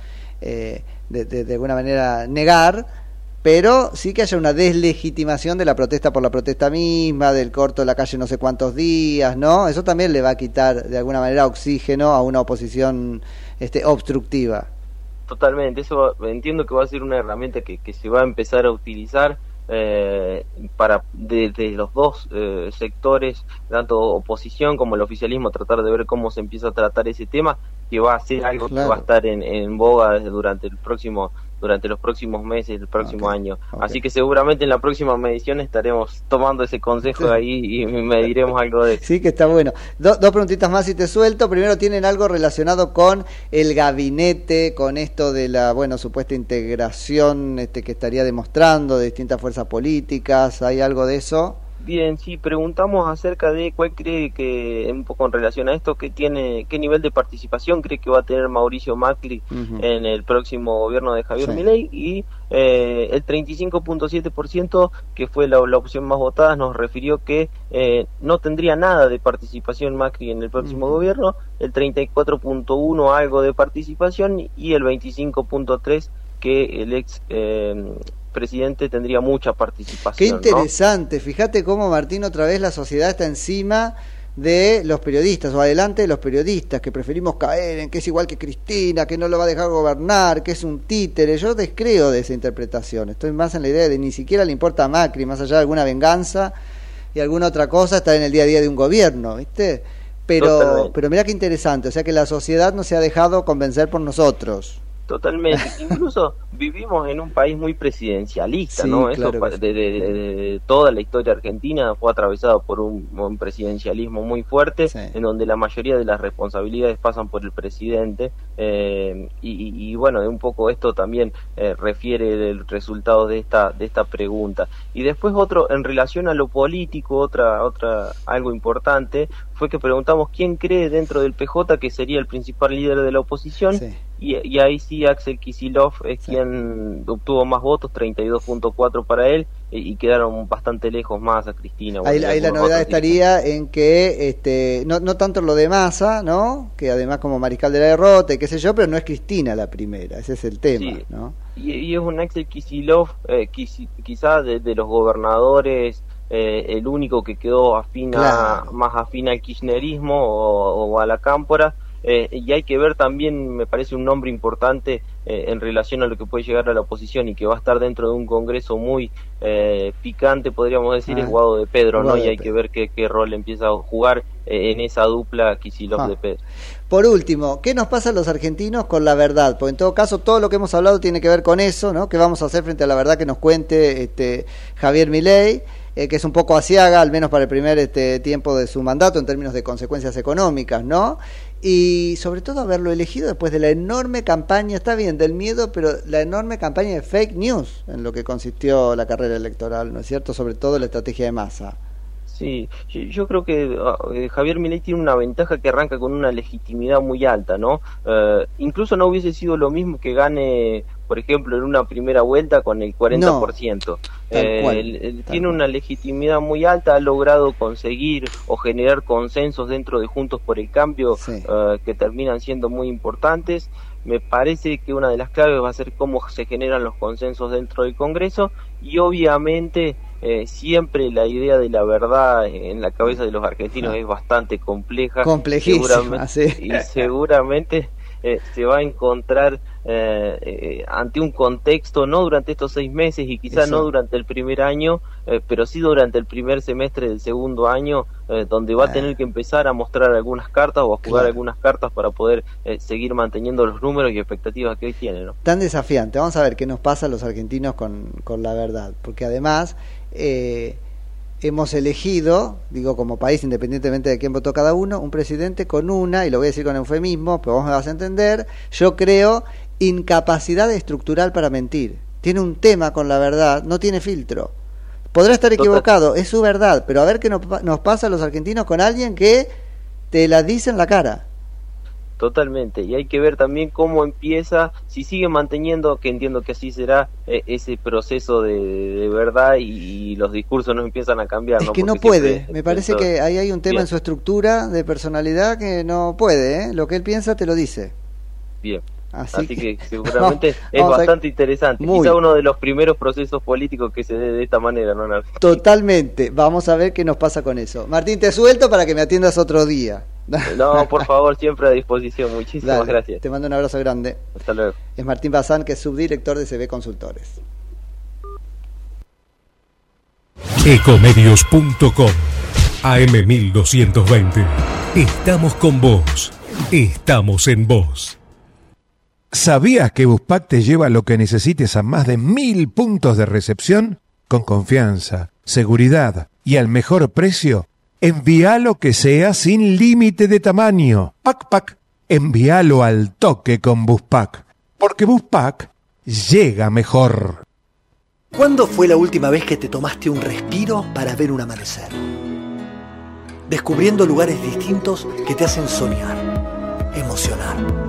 eh, de- de alguna manera negar, pero sí que haya una deslegitimación de la protesta por la protesta misma, del corto de la calle no sé cuántos días, ¿no? Eso también le va a quitar de alguna manera oxígeno a una oposición este, obstructiva. Totalmente, eso va- entiendo que va a ser una herramienta que, que se va a empezar a utilizar eh, para desde los dos eh, sectores, tanto oposición como el oficialismo, tratar de ver cómo se empieza a tratar ese tema, que va a ser algo que va a estar en, en boga durante el próximo durante los próximos meses, el próximo año. Así que seguramente en la próxima medición estaremos tomando ese consejo de ahí y mediremos algo de eso. Sí, que está bueno. Do- dos preguntitas más y te suelto. Primero, ¿tienen algo relacionado con el gabinete, con esto de la, bueno, supuesta integración este, que estaría demostrando de distintas fuerzas políticas? ¿Hay algo de eso? Bien, sí, preguntamos acerca de cuál cree que, un poco en relación a esto, que tiene, qué nivel de participación cree que va a tener Mauricio Macri en el próximo gobierno de Javier Sí. Milei y eh, el 35.7% que fue la, la opción más votada nos refirió que eh, no tendría nada de participación Macri en el próximo Ujú. gobierno, el 34.1 algo de participación y el 25.3 que el ex eh, presidente tendría mucha Qué participación. ¿no? interesante. Fíjate cómo, Martín, otra vez la sociedad está encima de los periodistas o adelante de los periodistas que preferimos caer en que es igual que Cristina, que no lo va a dejar gobernar, que es un títere. Yo descreo de esa interpretación. Estoy más en la idea de ni siquiera le importa a Macri, más allá de alguna venganza y alguna otra cosa, estar en el día a día de un gobierno, ¿viste? Pero, Totalmente. pero mira qué interesante, o sea que la sociedad no se ha dejado convencer por nosotros. Totalmente. Incluso vivimos en un país muy presidencialista, Sí, ¿no? Eso claro sí. de, de- de- de toda la historia argentina fue atravesado por un, un presidencialismo muy fuerte, Sí. en donde la mayoría de las responsabilidades pasan por el presidente. eh, y, y- y bueno, un poco esto también eh, refiere del resultado de esta de esta pregunta. Y después otro en relación a lo político, otra otra algo importante fue que preguntamos quién cree dentro del PJ que sería el principal líder de la oposición. Sí. Y, y ahí sí Axel Kisilov es Sí. quien obtuvo más votos, 32.4 para él, y, y quedaron bastante lejos más a Cristina. Ahí, la novedad estaría en que este, no, no tanto lo de Massa, ¿no? Que además como mariscal de la derrota y qué sé yo, pero no es Cristina la primera, ese es el tema, Sí. ¿no? Y, y es un Axel Kisilov, eh, quizá de, de los gobernadores eh, el único que quedó afín a- Claro. más afín al kirchnerismo o, o a la cámpora. eh, y hay que ver también, me parece un nombre importante eh, en relación a lo que puede llegar a la oposición y que va a estar dentro de un congreso muy eh, picante, podríamos decir, Ah, es Guado de Pedro, ¿no? Y hay que ver qué, qué rol empieza a jugar eh, en esa dupla Kicillof Ah. de Pedro. Por último, ¿qué nos pasa a los argentinos con la verdad? Porque en todo caso todo lo que hemos hablado tiene que ver con eso, ¿no? ¿Qué vamos a hacer frente a la verdad que nos cuente este Javier Milei, eh, que es un poco asiaga, al menos para el primer este, tiempo de su mandato en términos de consecuencias económicas, ¿no? Y sobre todo haberlo elegido después de la enorme campaña, está bien, del miedo, pero la enorme campaña de fake news en lo que consistió la carrera electoral, ¿no es cierto? Sobre todo la estrategia de masa. Sí, yo, yo creo que ah, eh, Javier Milei tiene una ventaja que arranca con una legitimidad muy alta, ¿no? Eh, incluso no hubiese sido lo mismo que gane, por ejemplo, en una primera vuelta con el 40%. tal Eh, cual, él- él tal tiene una legitimidad muy alta, ha logrado conseguir o generar consensos dentro de Juntos por el Cambio que terminan siendo muy importantes. Me parece que una de las claves va a ser cómo se generan los consensos dentro del Congreso y obviamente eh, siempre la idea de la verdad en la cabeza de los argentinos es bastante compleja. Complejísima, Seguramente- sí. Y seguramente eh, se va a encontrar eh, eh, ante un contexto, no durante estos seis meses y quizás Eso. no durante el primer año, eh, pero sí durante el primer semestre del segundo año, eh, donde va a tener que empezar a mostrar algunas cartas o a jugar Claro. algunas cartas para poder eh, seguir manteniendo los números y expectativas que hoy tiene. ¿no? tan desafiante. Vamos a ver qué nos pasa a los argentinos con, con la verdad, porque además eh, hemos elegido, digo como país, independientemente de quién votó cada uno, un presidente con una, y lo voy a decir con eufemismo, pero vos me vas a entender, yo creo incapacidad estructural para mentir. Tiene un tema con la verdad, no tiene filtro. Podrá estar equivocado, es su verdad, pero a ver qué nos, pa- nos pasa a los argentinos con alguien que te la dice en la cara. Totalmente, y hay que ver también cómo empieza, si sigue manteniendo, que entiendo que así será, eh, ese proceso de, de verdad y, y los discursos no empiezan a cambiar. Es ¿no? que no puede. siempre Me parece que ahí hay un tema Bien. en su estructura de personalidad que no puede. ¿eh? Lo que él piensa te lo dice. Bien. Así Así, que- que, seguramente es a- bastante interesante. Muy. Quizá uno de los primeros procesos políticos que se dé de esta manera, ¿no? Argentina. Totalmente. Vamos a ver qué nos pasa con eso. Martín, te suelto para que me atiendas otro día. No, por favor, siempre a disposición. Muchísimas Dale, gracias. Te mando un abrazo grande. Hasta luego. Es Martín Bazán, que es subdirector de CB Consultores. Ecomedios.com AM1220. Estamos con vos. Estamos en vos. ¿Sabías que Buspack te lleva lo que necesites a más de mil puntos de recepción? Con confianza, seguridad y al mejor precio. Envía lo que sea sin límite de tamaño. Pac Pac. Envíalo al toque con Buspack. Porque Buspack llega mejor. ¿Cuándo fue la última vez que te tomaste un respiro para ver un amanecer? Descubriendo lugares distintos que te hacen soñar, emocionar.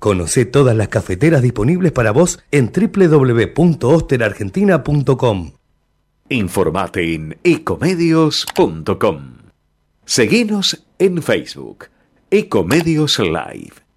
Conoce todas las cafeteras disponibles para vos en www.osterargentina.com. Informate en ecomedios.com. Seguinos en Facebook, Ecomedios Live.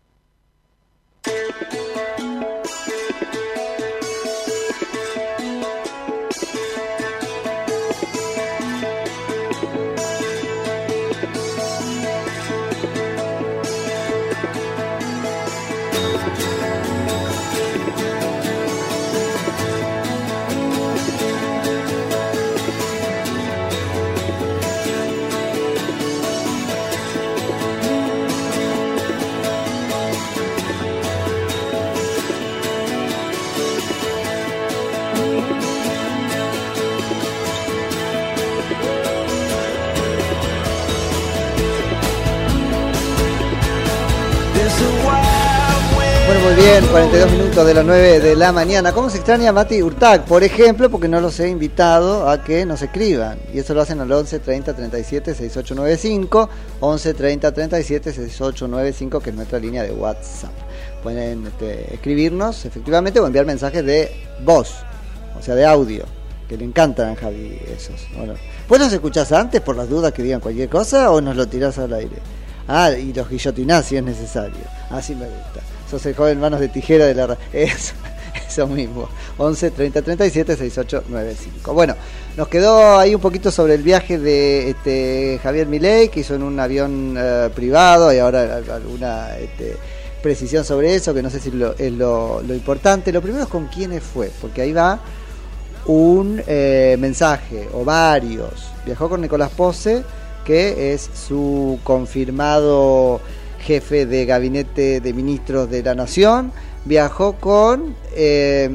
42 minutos de las 9 de la mañana. ¿Cómo se extraña Mati Urtac? Por ejemplo, porque no los he invitado a que nos escriban. Y eso lo hacen al 11 30 37 6895. 11 30 37 6895, que es nuestra línea de WhatsApp. Pueden este, escribirnos, efectivamente, o enviar mensajes de voz, o sea, de audio. Que le encantan Javi esos. Bueno, ¿Vos los escuchás antes por las dudas que digan cualquier cosa o nos lo tirás al aire? Ah, y los guillotinás si es necesario. Así me gusta. Sos el joven manos de tijera de la... Eso, eso mismo. 11 30 37 68 95. Bueno, nos quedó ahí un poquito sobre el viaje de este, Javier Milei, que hizo en un avión eh, privado y ahora al- alguna este, precisión sobre eso, que no sé si es lo, lo importante. Lo primero es con quiénes fue, porque ahí va un eh, mensaje o varios. Viajó con Nicolás Pose, que es su confirmado jefe de gabinete de ministros de la Nación. Viajó con eh,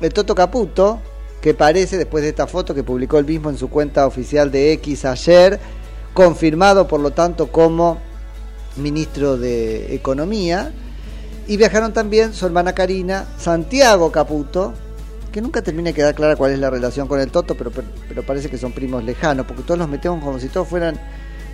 el Toto Caputo, que parece, después de esta foto que publicó él mismo en su cuenta oficial de X ayer, confirmado por lo tanto como ministro de Economía. Y viajaron también su hermana Karina, Santiago Caputo, que nunca termina de quedar clara cuál es la relación con el Toto, pero, pero, pero parece que son primos lejanos, porque todos los metemos como si todos fueran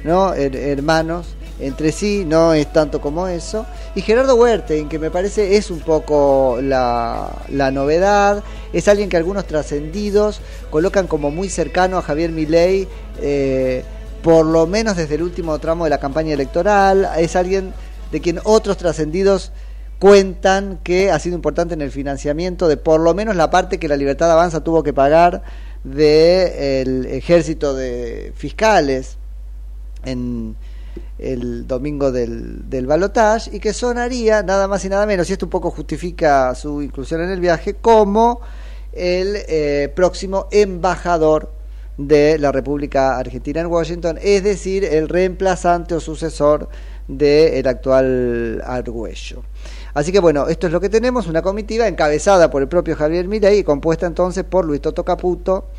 ¿no? Her- hermanos entre sí, no es tanto como eso. Y Gerardo Huerten, que me parece es un poco la, la novedad, es alguien que algunos trascendidos colocan como muy cercano a Javier Milei, eh, por lo menos desde el último tramo de la campaña electoral, es alguien de quien otros trascendidos cuentan que ha sido importante en el financiamiento de por lo menos la parte que la Libertad Avanza tuvo que pagar del ejército de fiscales en el domingo del, del balotage y que sonaría nada más y nada menos, y esto un poco justifica su inclusión en el viaje, como el eh, próximo embajador de la República Argentina en Washington, es decir, el reemplazante o sucesor del actual Argüello. Así que bueno, esto es lo que tenemos, una comitiva encabezada por el propio Javier Milei y compuesta entonces por Luis Toto Caputo,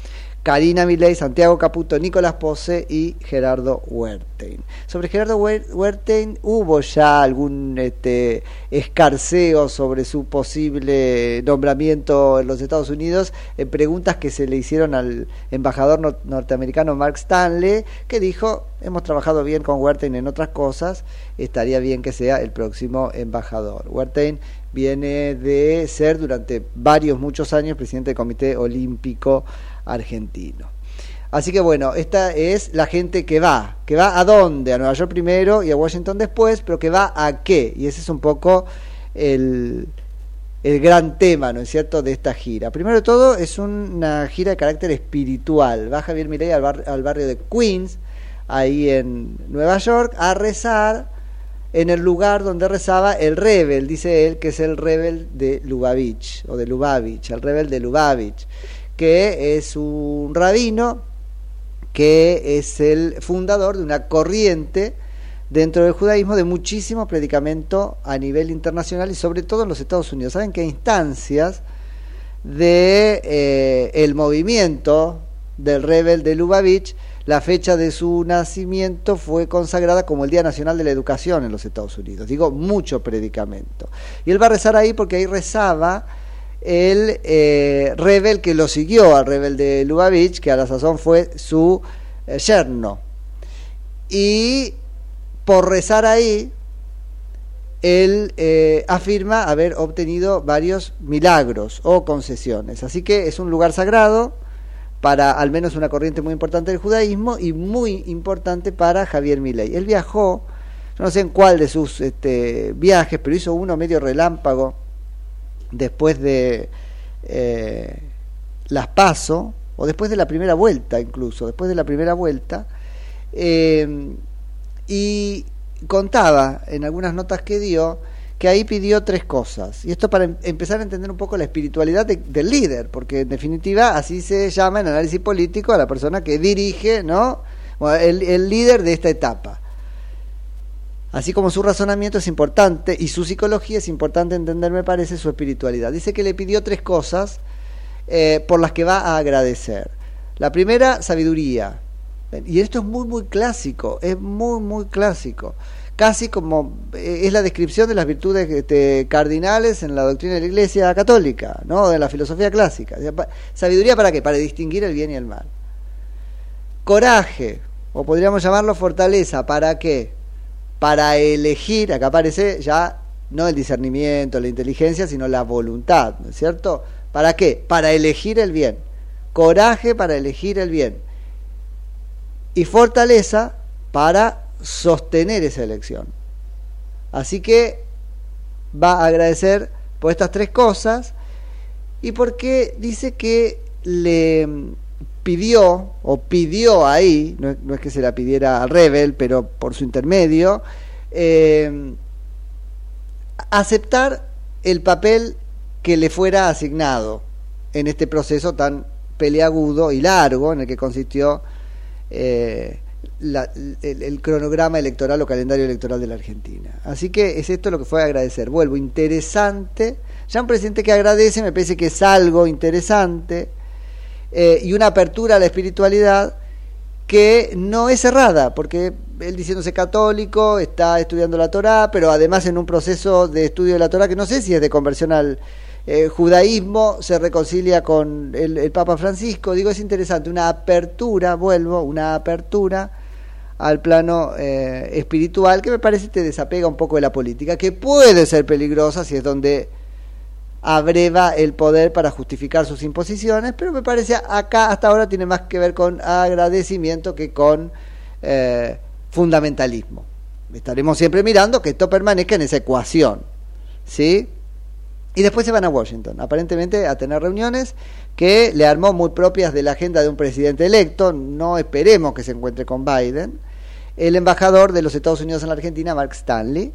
Karina Milei, Santiago Caputo, Nicolás Pose y Gerardo Huertein. Sobre Gerardo Huer- Huertein hubo ya algún este, escarceo sobre su posible nombramiento en los Estados Unidos en preguntas que se le hicieron al embajador nor- norteamericano Mark Stanley, que dijo, hemos trabajado bien con Huertein en otras cosas, estaría bien que sea el próximo embajador. Huertein viene de ser durante varios, muchos años presidente del Comité Olímpico Argentino. Así que bueno, esta es la gente que va, que va a dónde, a Nueva York primero y a Washington después, pero que va a qué, y ese es un poco el, el gran tema, ¿no es cierto?, de esta gira. Primero de todo, es una gira de carácter espiritual. Va Javier Milei al, bar- al barrio de Queens, ahí en Nueva York, a rezar en el lugar donde rezaba el rebel, dice él, que es el rebel de Lubavitch, o de Lubavitch, el rebel de Lubavitch, que es un rabino que es el fundador de una corriente dentro del judaísmo de muchísimo predicamento a nivel internacional y sobre todo en los Estados Unidos. Saben hay instancias de eh, el movimiento del rebel de Lubavitch, la fecha de su nacimiento fue consagrada como el Día Nacional de la Educación en los Estados Unidos. Digo, mucho predicamento. Y él va a rezar ahí porque ahí rezaba el eh, rebel que lo siguió al rebel de Lubavitch, que a la sazón fue su eh, yerno. Y por rezar ahí, él eh, afirma haber obtenido varios milagros o concesiones. Así que es un lugar sagrado para al menos una corriente muy importante del judaísmo y muy importante para Javier Milei. Él viajó, no sé en cuál de sus este, viajes, pero hizo uno medio relámpago después de eh, las PASO, o después de la primera vuelta incluso, después de la primera vuelta, eh, y contaba en algunas notas que dio que ahí pidió tres cosas. Y esto para em- empezar a entender un poco la espiritualidad de- del líder, porque en definitiva así se llama en análisis político a la persona que dirige, ¿no? El, el líder de esta etapa. Así como su razonamiento es importante y su psicología es importante entender, me parece, su espiritualidad. Dice que le pidió tres cosas eh, por las que va a agradecer. La primera, sabiduría. Y esto es muy, muy clásico, es muy, muy clásico. casi como eh, es la descripción de las virtudes este, cardinales en la doctrina de la Iglesia católica, ¿no? de la filosofía clásica. ¿Sabiduría para qué? Para distinguir el bien y el mal. Coraje, o podríamos llamarlo fortaleza, ¿para qué? Para elegir, acá aparece ya no el discernimiento, la inteligencia, sino la voluntad, ¿no es cierto? ¿Para qué? Para elegir el bien. Coraje para elegir el bien. Y fortaleza para sostener esa elección. Así que va a agradecer por estas tres cosas y porque dice que le pidió o pidió ahí, no, no es que se la pidiera al Rebel, pero por su intermedio, eh, aceptar el papel que le fuera asignado en este proceso tan peleagudo y largo en el que consistió eh, el, el cronograma electoral o calendario electoral de la Argentina. Así que es esto lo que fue a agradecer. Vuelvo, interesante. Ya un presidente que agradece me parece que es algo interesante eh, y una apertura a la espiritualidad que no es cerrada, porque él diciéndose católico, está estudiando la Torá, pero además en un proceso de estudio de la Torá que no sé si es de conversión al eh, judaísmo, se reconcilia con el, el Papa Francisco. Digo, es interesante, una apertura, vuelvo, una apertura al plano eh, espiritual que me parece te desapega un poco de la política, que puede ser peligrosa si es donde abreva el poder para justificar sus imposiciones, pero me parece acá hasta ahora tiene más que ver con agradecimiento que con eh, fundamentalismo. Estaremos siempre mirando que esto permanezca en esa ecuación, ¿sí? Y después se van a Washington, aparentemente a tener reuniones que le armó muy propias de la agenda de un presidente electo, no esperemos que se encuentre con Biden, el embajador de los Estados Unidos en la Argentina, Mark Stanley,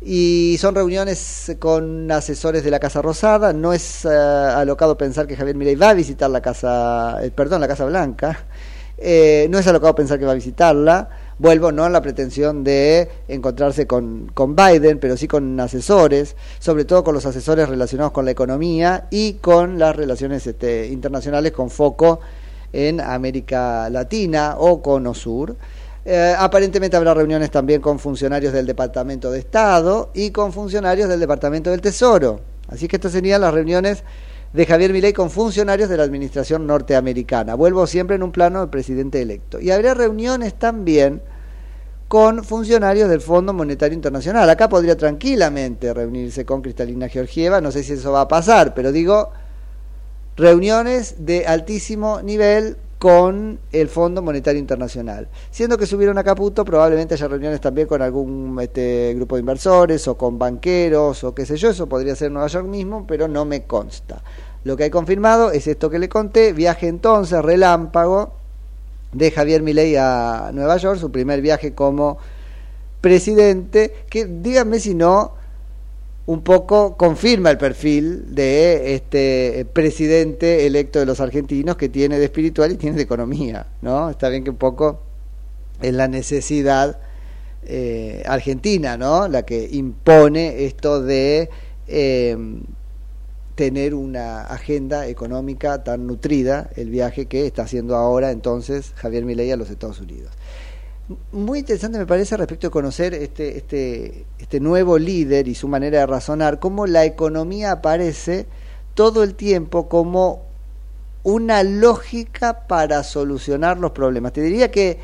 y son reuniones con asesores de la Casa Rosada. No es eh, alocado pensar que Javier Milei va a visitar la Casa, eh, perdón, la Casa Blanca. Eh, no es alocado pensar que va a visitarla. Vuelvo no en la pretensión de encontrarse con, con Biden, pero sí con asesores, sobre todo con los asesores relacionados con la economía y con las relaciones este, internacionales con foco en América Latina o Cono Sur. Eh, aparentemente habrá reuniones también con funcionarios del Departamento de Estado y con funcionarios del Departamento del Tesoro. Así que estas serían las reuniones de Javier Milei con funcionarios de la administración norteamericana. Vuelvo siempre en un plano del presidente electo. Y habrá reuniones también con funcionarios del Fondo Monetario Internacional. Acá podría tranquilamente reunirse con Cristalina Georgieva, no sé si eso va a pasar, pero digo, reuniones de altísimo nivel con el Fondo Monetario Internacional. Siendo que subieron a Caputo, probablemente haya reuniones también con algún este, grupo de inversores o con banqueros o qué sé yo, eso podría ser en Nueva York mismo, pero no me consta. Lo que hay confirmado es esto que le conté, viaje entonces relámpago de Javier Milei a Nueva York, su primer viaje como presidente, que díganme si no un poco confirma el perfil de este presidente electo de los argentinos que tiene de espiritual y tiene de economía, ¿no? Está bien que un poco es la necesidad eh, argentina, ¿no? La que impone esto de eh, tener una agenda económica tan nutrida, el viaje que está haciendo ahora entonces Javier Milei a los Estados Unidos muy interesante me parece respecto de conocer este, este, este nuevo líder y su manera de razonar, cómo la economía aparece todo el tiempo como una lógica para solucionar los problemas. Te diría que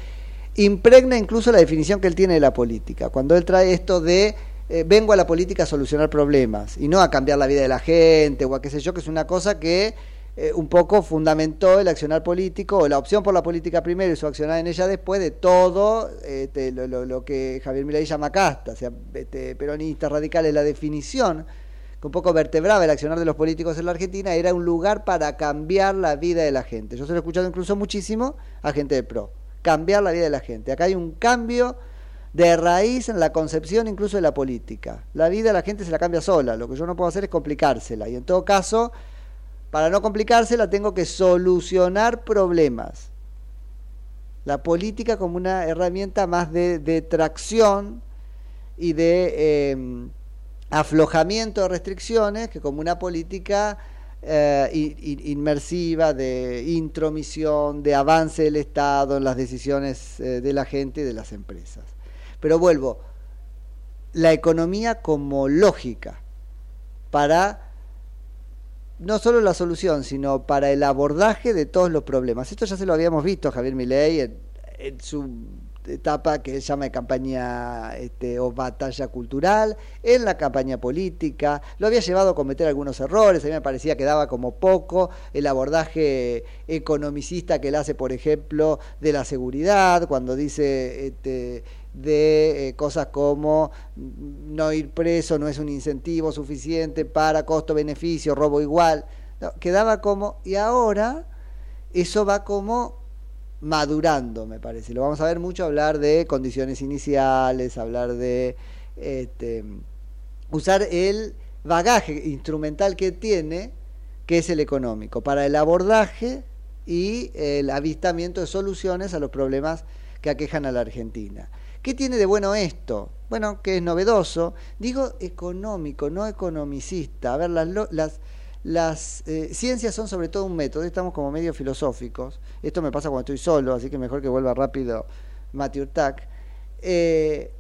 impregna incluso la definición que él tiene de la política. Cuando él trae esto de eh, vengo a la política a solucionar problemas y no a cambiar la vida de la gente o a qué sé yo, que es una cosa que eh, un poco fundamentó el accionar político o la opción por la política primero y su accionar en ella después de todo este, lo, lo, lo, que Javier Milei llama casta, o sea, este, peronistas radicales, la definición que un poco vertebraba el accionar de los políticos en la Argentina era un lugar para cambiar la vida de la gente. Yo se lo he escuchado incluso muchísimo a gente de PRO, cambiar la vida de la gente. Acá hay un cambio de raíz en la concepción incluso de la política. La vida de la gente se la cambia sola, lo que yo no puedo hacer es complicársela y en todo caso para no complicársela tengo que solucionar problemas. La política como una herramienta más de, de tracción y de eh, aflojamiento de restricciones que como una política eh, inmersiva de intromisión, de avance del Estado en las decisiones eh, de la gente y de las empresas. Pero vuelvo, la economía como lógica para no solo la solución, sino para el abordaje de todos los problemas. Esto ya se lo habíamos visto Javier Milei en, su etapa que se llama campaña este, o batalla cultural, en la campaña política, lo había llevado a cometer algunos errores, a mí me parecía que daba como poco el abordaje economicista que él hace, por ejemplo, de la seguridad, cuando dice este, de eh, cosas como no ir preso no es un incentivo suficiente para costo-beneficio, robo igual, quedaba como, y ahora eso va como madurando, me parece. Lo vamos a ver mucho hablar de condiciones iniciales, hablar de este, usar el bagaje instrumental que tiene, que es el económico, para el abordaje y el avistamiento de soluciones a los problemas que aquejan a la Argentina. ¿Qué tiene de bueno esto? Bueno, que es novedoso. Digo económico, no economicista. A ver, las, eh, ciencias son sobre todo un método, estamos como medio filosóficos. Esto me pasa cuando estoy solo, así que mejor que vuelva rápido Matthew Tack. Eh,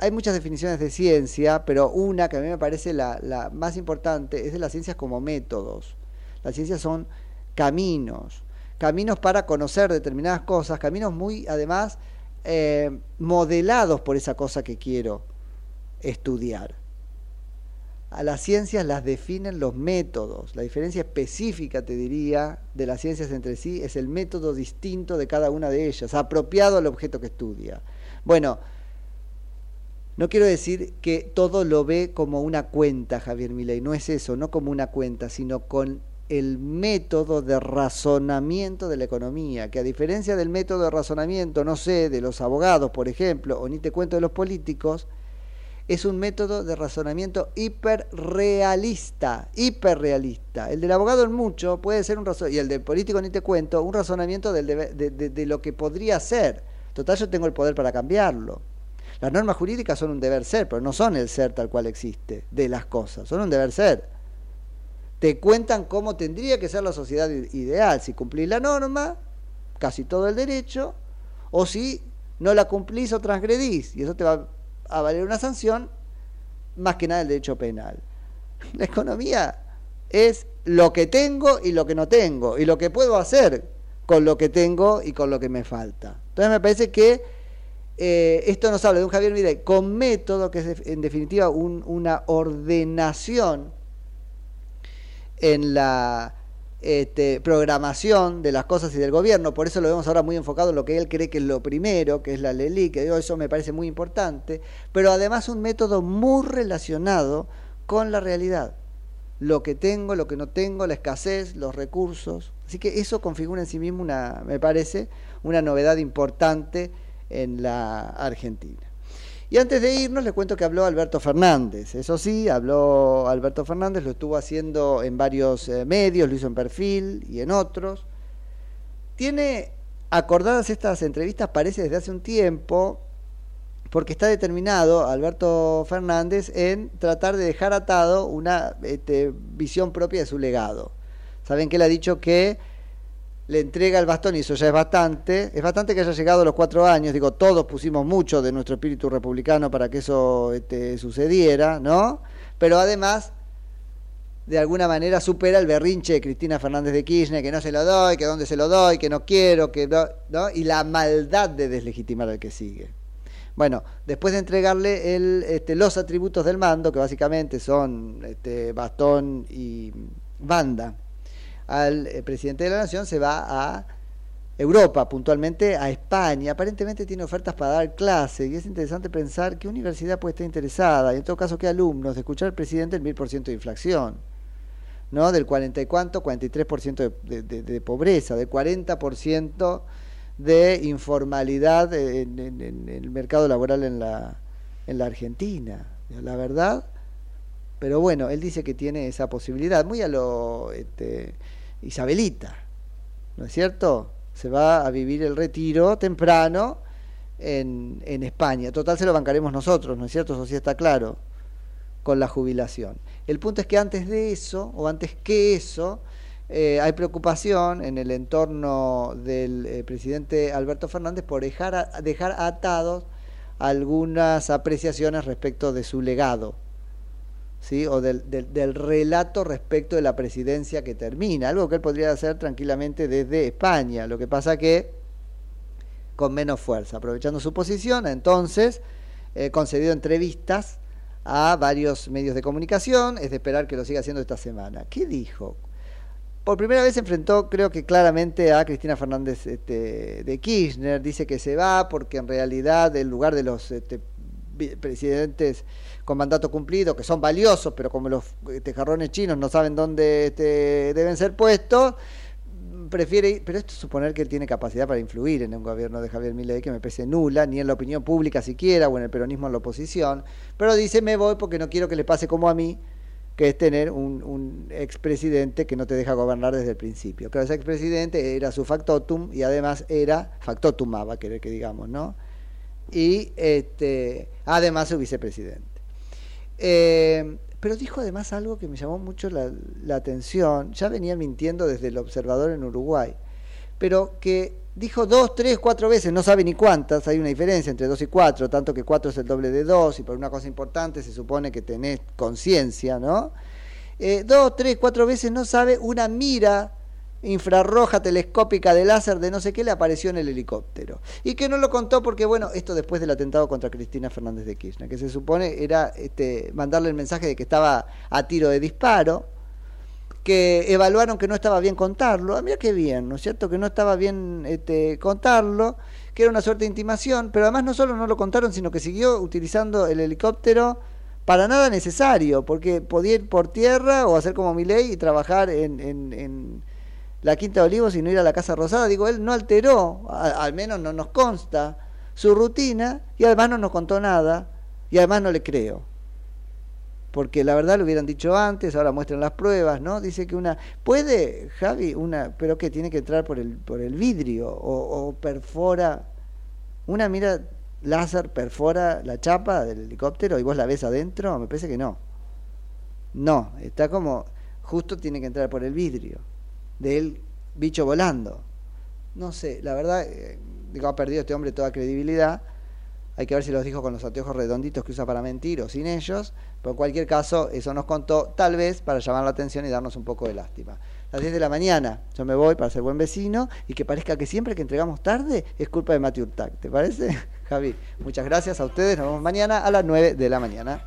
hay muchas definiciones de ciencia, pero una que a mí me parece la, más importante es de las ciencias como métodos. Las ciencias son caminos, caminos para conocer determinadas cosas, caminos muy, además, eh, modelados por esa cosa que quiero estudiar. A las ciencias las definen los métodos. La diferencia específica, te diría, de las ciencias entre sí es el método distinto de cada una de ellas, apropiado al objeto que estudia. Bueno, no quiero decir que todo lo ve como una cuenta, Javier Milei, no es eso, no como una cuenta, sino con el método de razonamiento de la economía, que a diferencia del método de razonamiento, no sé, de los abogados, por ejemplo, o ni te cuento de los políticos, es un método de razonamiento hiperrealista, hiperrealista. El del abogado en mucho puede ser un razonamiento, y el del político ni te cuento, un razonamiento del de, de, de, lo que podría ser. Total, yo tengo el poder para cambiarlo. Las normas jurídicas son un deber ser, pero no son el ser tal cual existe de las cosas, son un deber ser. Te cuentan cómo tendría que ser la sociedad ideal, si cumplís la norma, casi todo el derecho, o si no la cumplís o transgredís, y eso te va a valer una sanción, más que nada el derecho penal. La economía es lo que tengo y lo que no tengo, y lo que puedo hacer con lo que tengo y con lo que me falta. Entonces me parece que eh, esto nos habla de un Javier Milei con método, que es en definitiva un, una ordenación en la este, programación de las cosas y del gobierno, por eso lo vemos ahora muy enfocado en lo que él cree que es lo primero, que es la LELI, que digo, eso me parece muy importante, pero además un método muy relacionado con la realidad, lo que tengo, lo que no tengo, la escasez, los recursos, así que eso configura en sí mismo una, me parece, una novedad importante en la Argentina. Y antes de irnos, les cuento que habló Alberto Fernández. Eso sí, habló Alberto Fernández, lo estuvo haciendo en varios eh, medios, lo hizo en perfil y en otros. Tiene acordadas estas entrevistas, parece desde hace un tiempo, porque está determinado Alberto Fernández en tratar de dejar atado una este, visión propia de su legado. Saben que él ha dicho que le entrega el bastón y eso ya es bastante. Es bastante que haya llegado a los cuatro años. Digo, todos pusimos mucho de nuestro espíritu republicano para que eso este, sucediera, ¿no? Pero además, de alguna manera supera el berrinche de Cristina Fernández de Kirchner, que no se lo doy, que dónde se lo doy, que no quiero, que no. Y la maldad de deslegitimar al que sigue. Bueno, después de entregarle el, este, los atributos del mando, que básicamente son este, bastón y banda, al eh, presidente de la Nación se va a Europa, puntualmente a España. Aparentemente tiene ofertas para dar clase y es interesante pensar qué universidad puede estar interesada y en todo caso qué alumnos de escuchar al presidente el mil por ciento de inflación, ¿no? Del 40 y cuánto, 43% de, de, de, de pobreza, del 40% de informalidad en, en, en, el mercado laboral en la, en la Argentina. La verdad, pero bueno, él dice que tiene esa posibilidad, muy a lo este, Isabelita, ¿no es cierto? Se va a vivir el retiro temprano en, en España. Total se lo bancaremos nosotros, ¿no es cierto? Eso sí está claro, con la jubilación. El punto es que antes de eso, o antes que eso, eh, hay preocupación en el entorno del eh, presidente Alberto Fernández por dejar, a, dejar atados algunas apreciaciones respecto de su legado. ¿Sí? o del, del, del relato respecto de la presidencia que termina, algo que él podría hacer tranquilamente desde España. Lo que pasa que con menos fuerza. Aprovechando su posición, entonces eh, concedido entrevistas a varios medios de comunicación, es de esperar que lo siga haciendo esta semana. ¿Qué dijo? Por primera vez se enfrentó, creo que claramente, a Cristina Fernández este, de Kirchner. Dice que se va porque en realidad el lugar de los este, presidentes con mandato cumplido, que son valiosos, pero como los tejarrones chinos no saben dónde este, deben ser puestos, prefiere, pero esto es suponer que él tiene capacidad para influir en un gobierno de Javier Milei que me parece nula, ni en la opinión pública siquiera, o en el peronismo en la oposición, pero dice me voy porque no quiero que le pase como a mí, que es tener un, un expresidente que no te deja gobernar desde el principio. Claro, ese expresidente era su factotum y además era, factotum va a querer que digamos, ¿no? Y este, además su vicepresidente. Eh, pero dijo además algo que me llamó mucho la, atención, ya venía mintiendo desde el observador en Uruguay, pero que dijo dos, tres, cuatro veces, no sabe ni cuántas, hay una diferencia entre dos y cuatro, tanto que cuatro es el doble de dos, y por una cosa importante se supone que tenés conciencia, ¿no? Eh, dos, tres, cuatro veces no sabe una mira infrarroja telescópica de láser de no sé qué le apareció en el helicóptero. Y que no lo contó porque, bueno, esto después del atentado contra Cristina Fernández de Kirchner, que se supone era este, mandarle el mensaje de que estaba a tiro de disparo, que evaluaron que no estaba bien contarlo. Ah, mira qué bien, ¿no es cierto? Que no estaba bien este, contarlo, que era una suerte de intimación, pero además no solo no lo contaron, sino que siguió utilizando el helicóptero para nada necesario, porque podía ir por tierra o hacer como mi ley y trabajar en, en, en la Quinta de Olivos y no ir a la Casa Rosada. Digo, él no alteró, al menos no nos consta, su rutina y además no nos contó nada y además no le creo. Porque la verdad lo hubieran dicho antes, ahora muestran las pruebas, ¿no? Dice que una... ¿Puede, Javi, una... pero que tiene que entrar por el, por el vidrio o, o perfora... Una mira láser perfora la chapa del helicóptero y vos la ves adentro, me parece que no. No, está como... Justo tiene que entrar por el vidrio del bicho volando. No sé, la verdad, eh, digo, ha perdido este hombre toda credibilidad. Hay que ver si los dijo con los anteojos redonditos que usa para mentir o sin ellos. Pero en cualquier caso, eso nos contó, tal vez para llamar la atención y darnos un poco de lástima. A las 10 de la mañana, yo me voy para ser buen vecino y que parezca que siempre que entregamos tarde es culpa de Matthew Urtac. ¿Te parece, Javi? Muchas gracias a ustedes. Nos vemos mañana a las 9 de la mañana.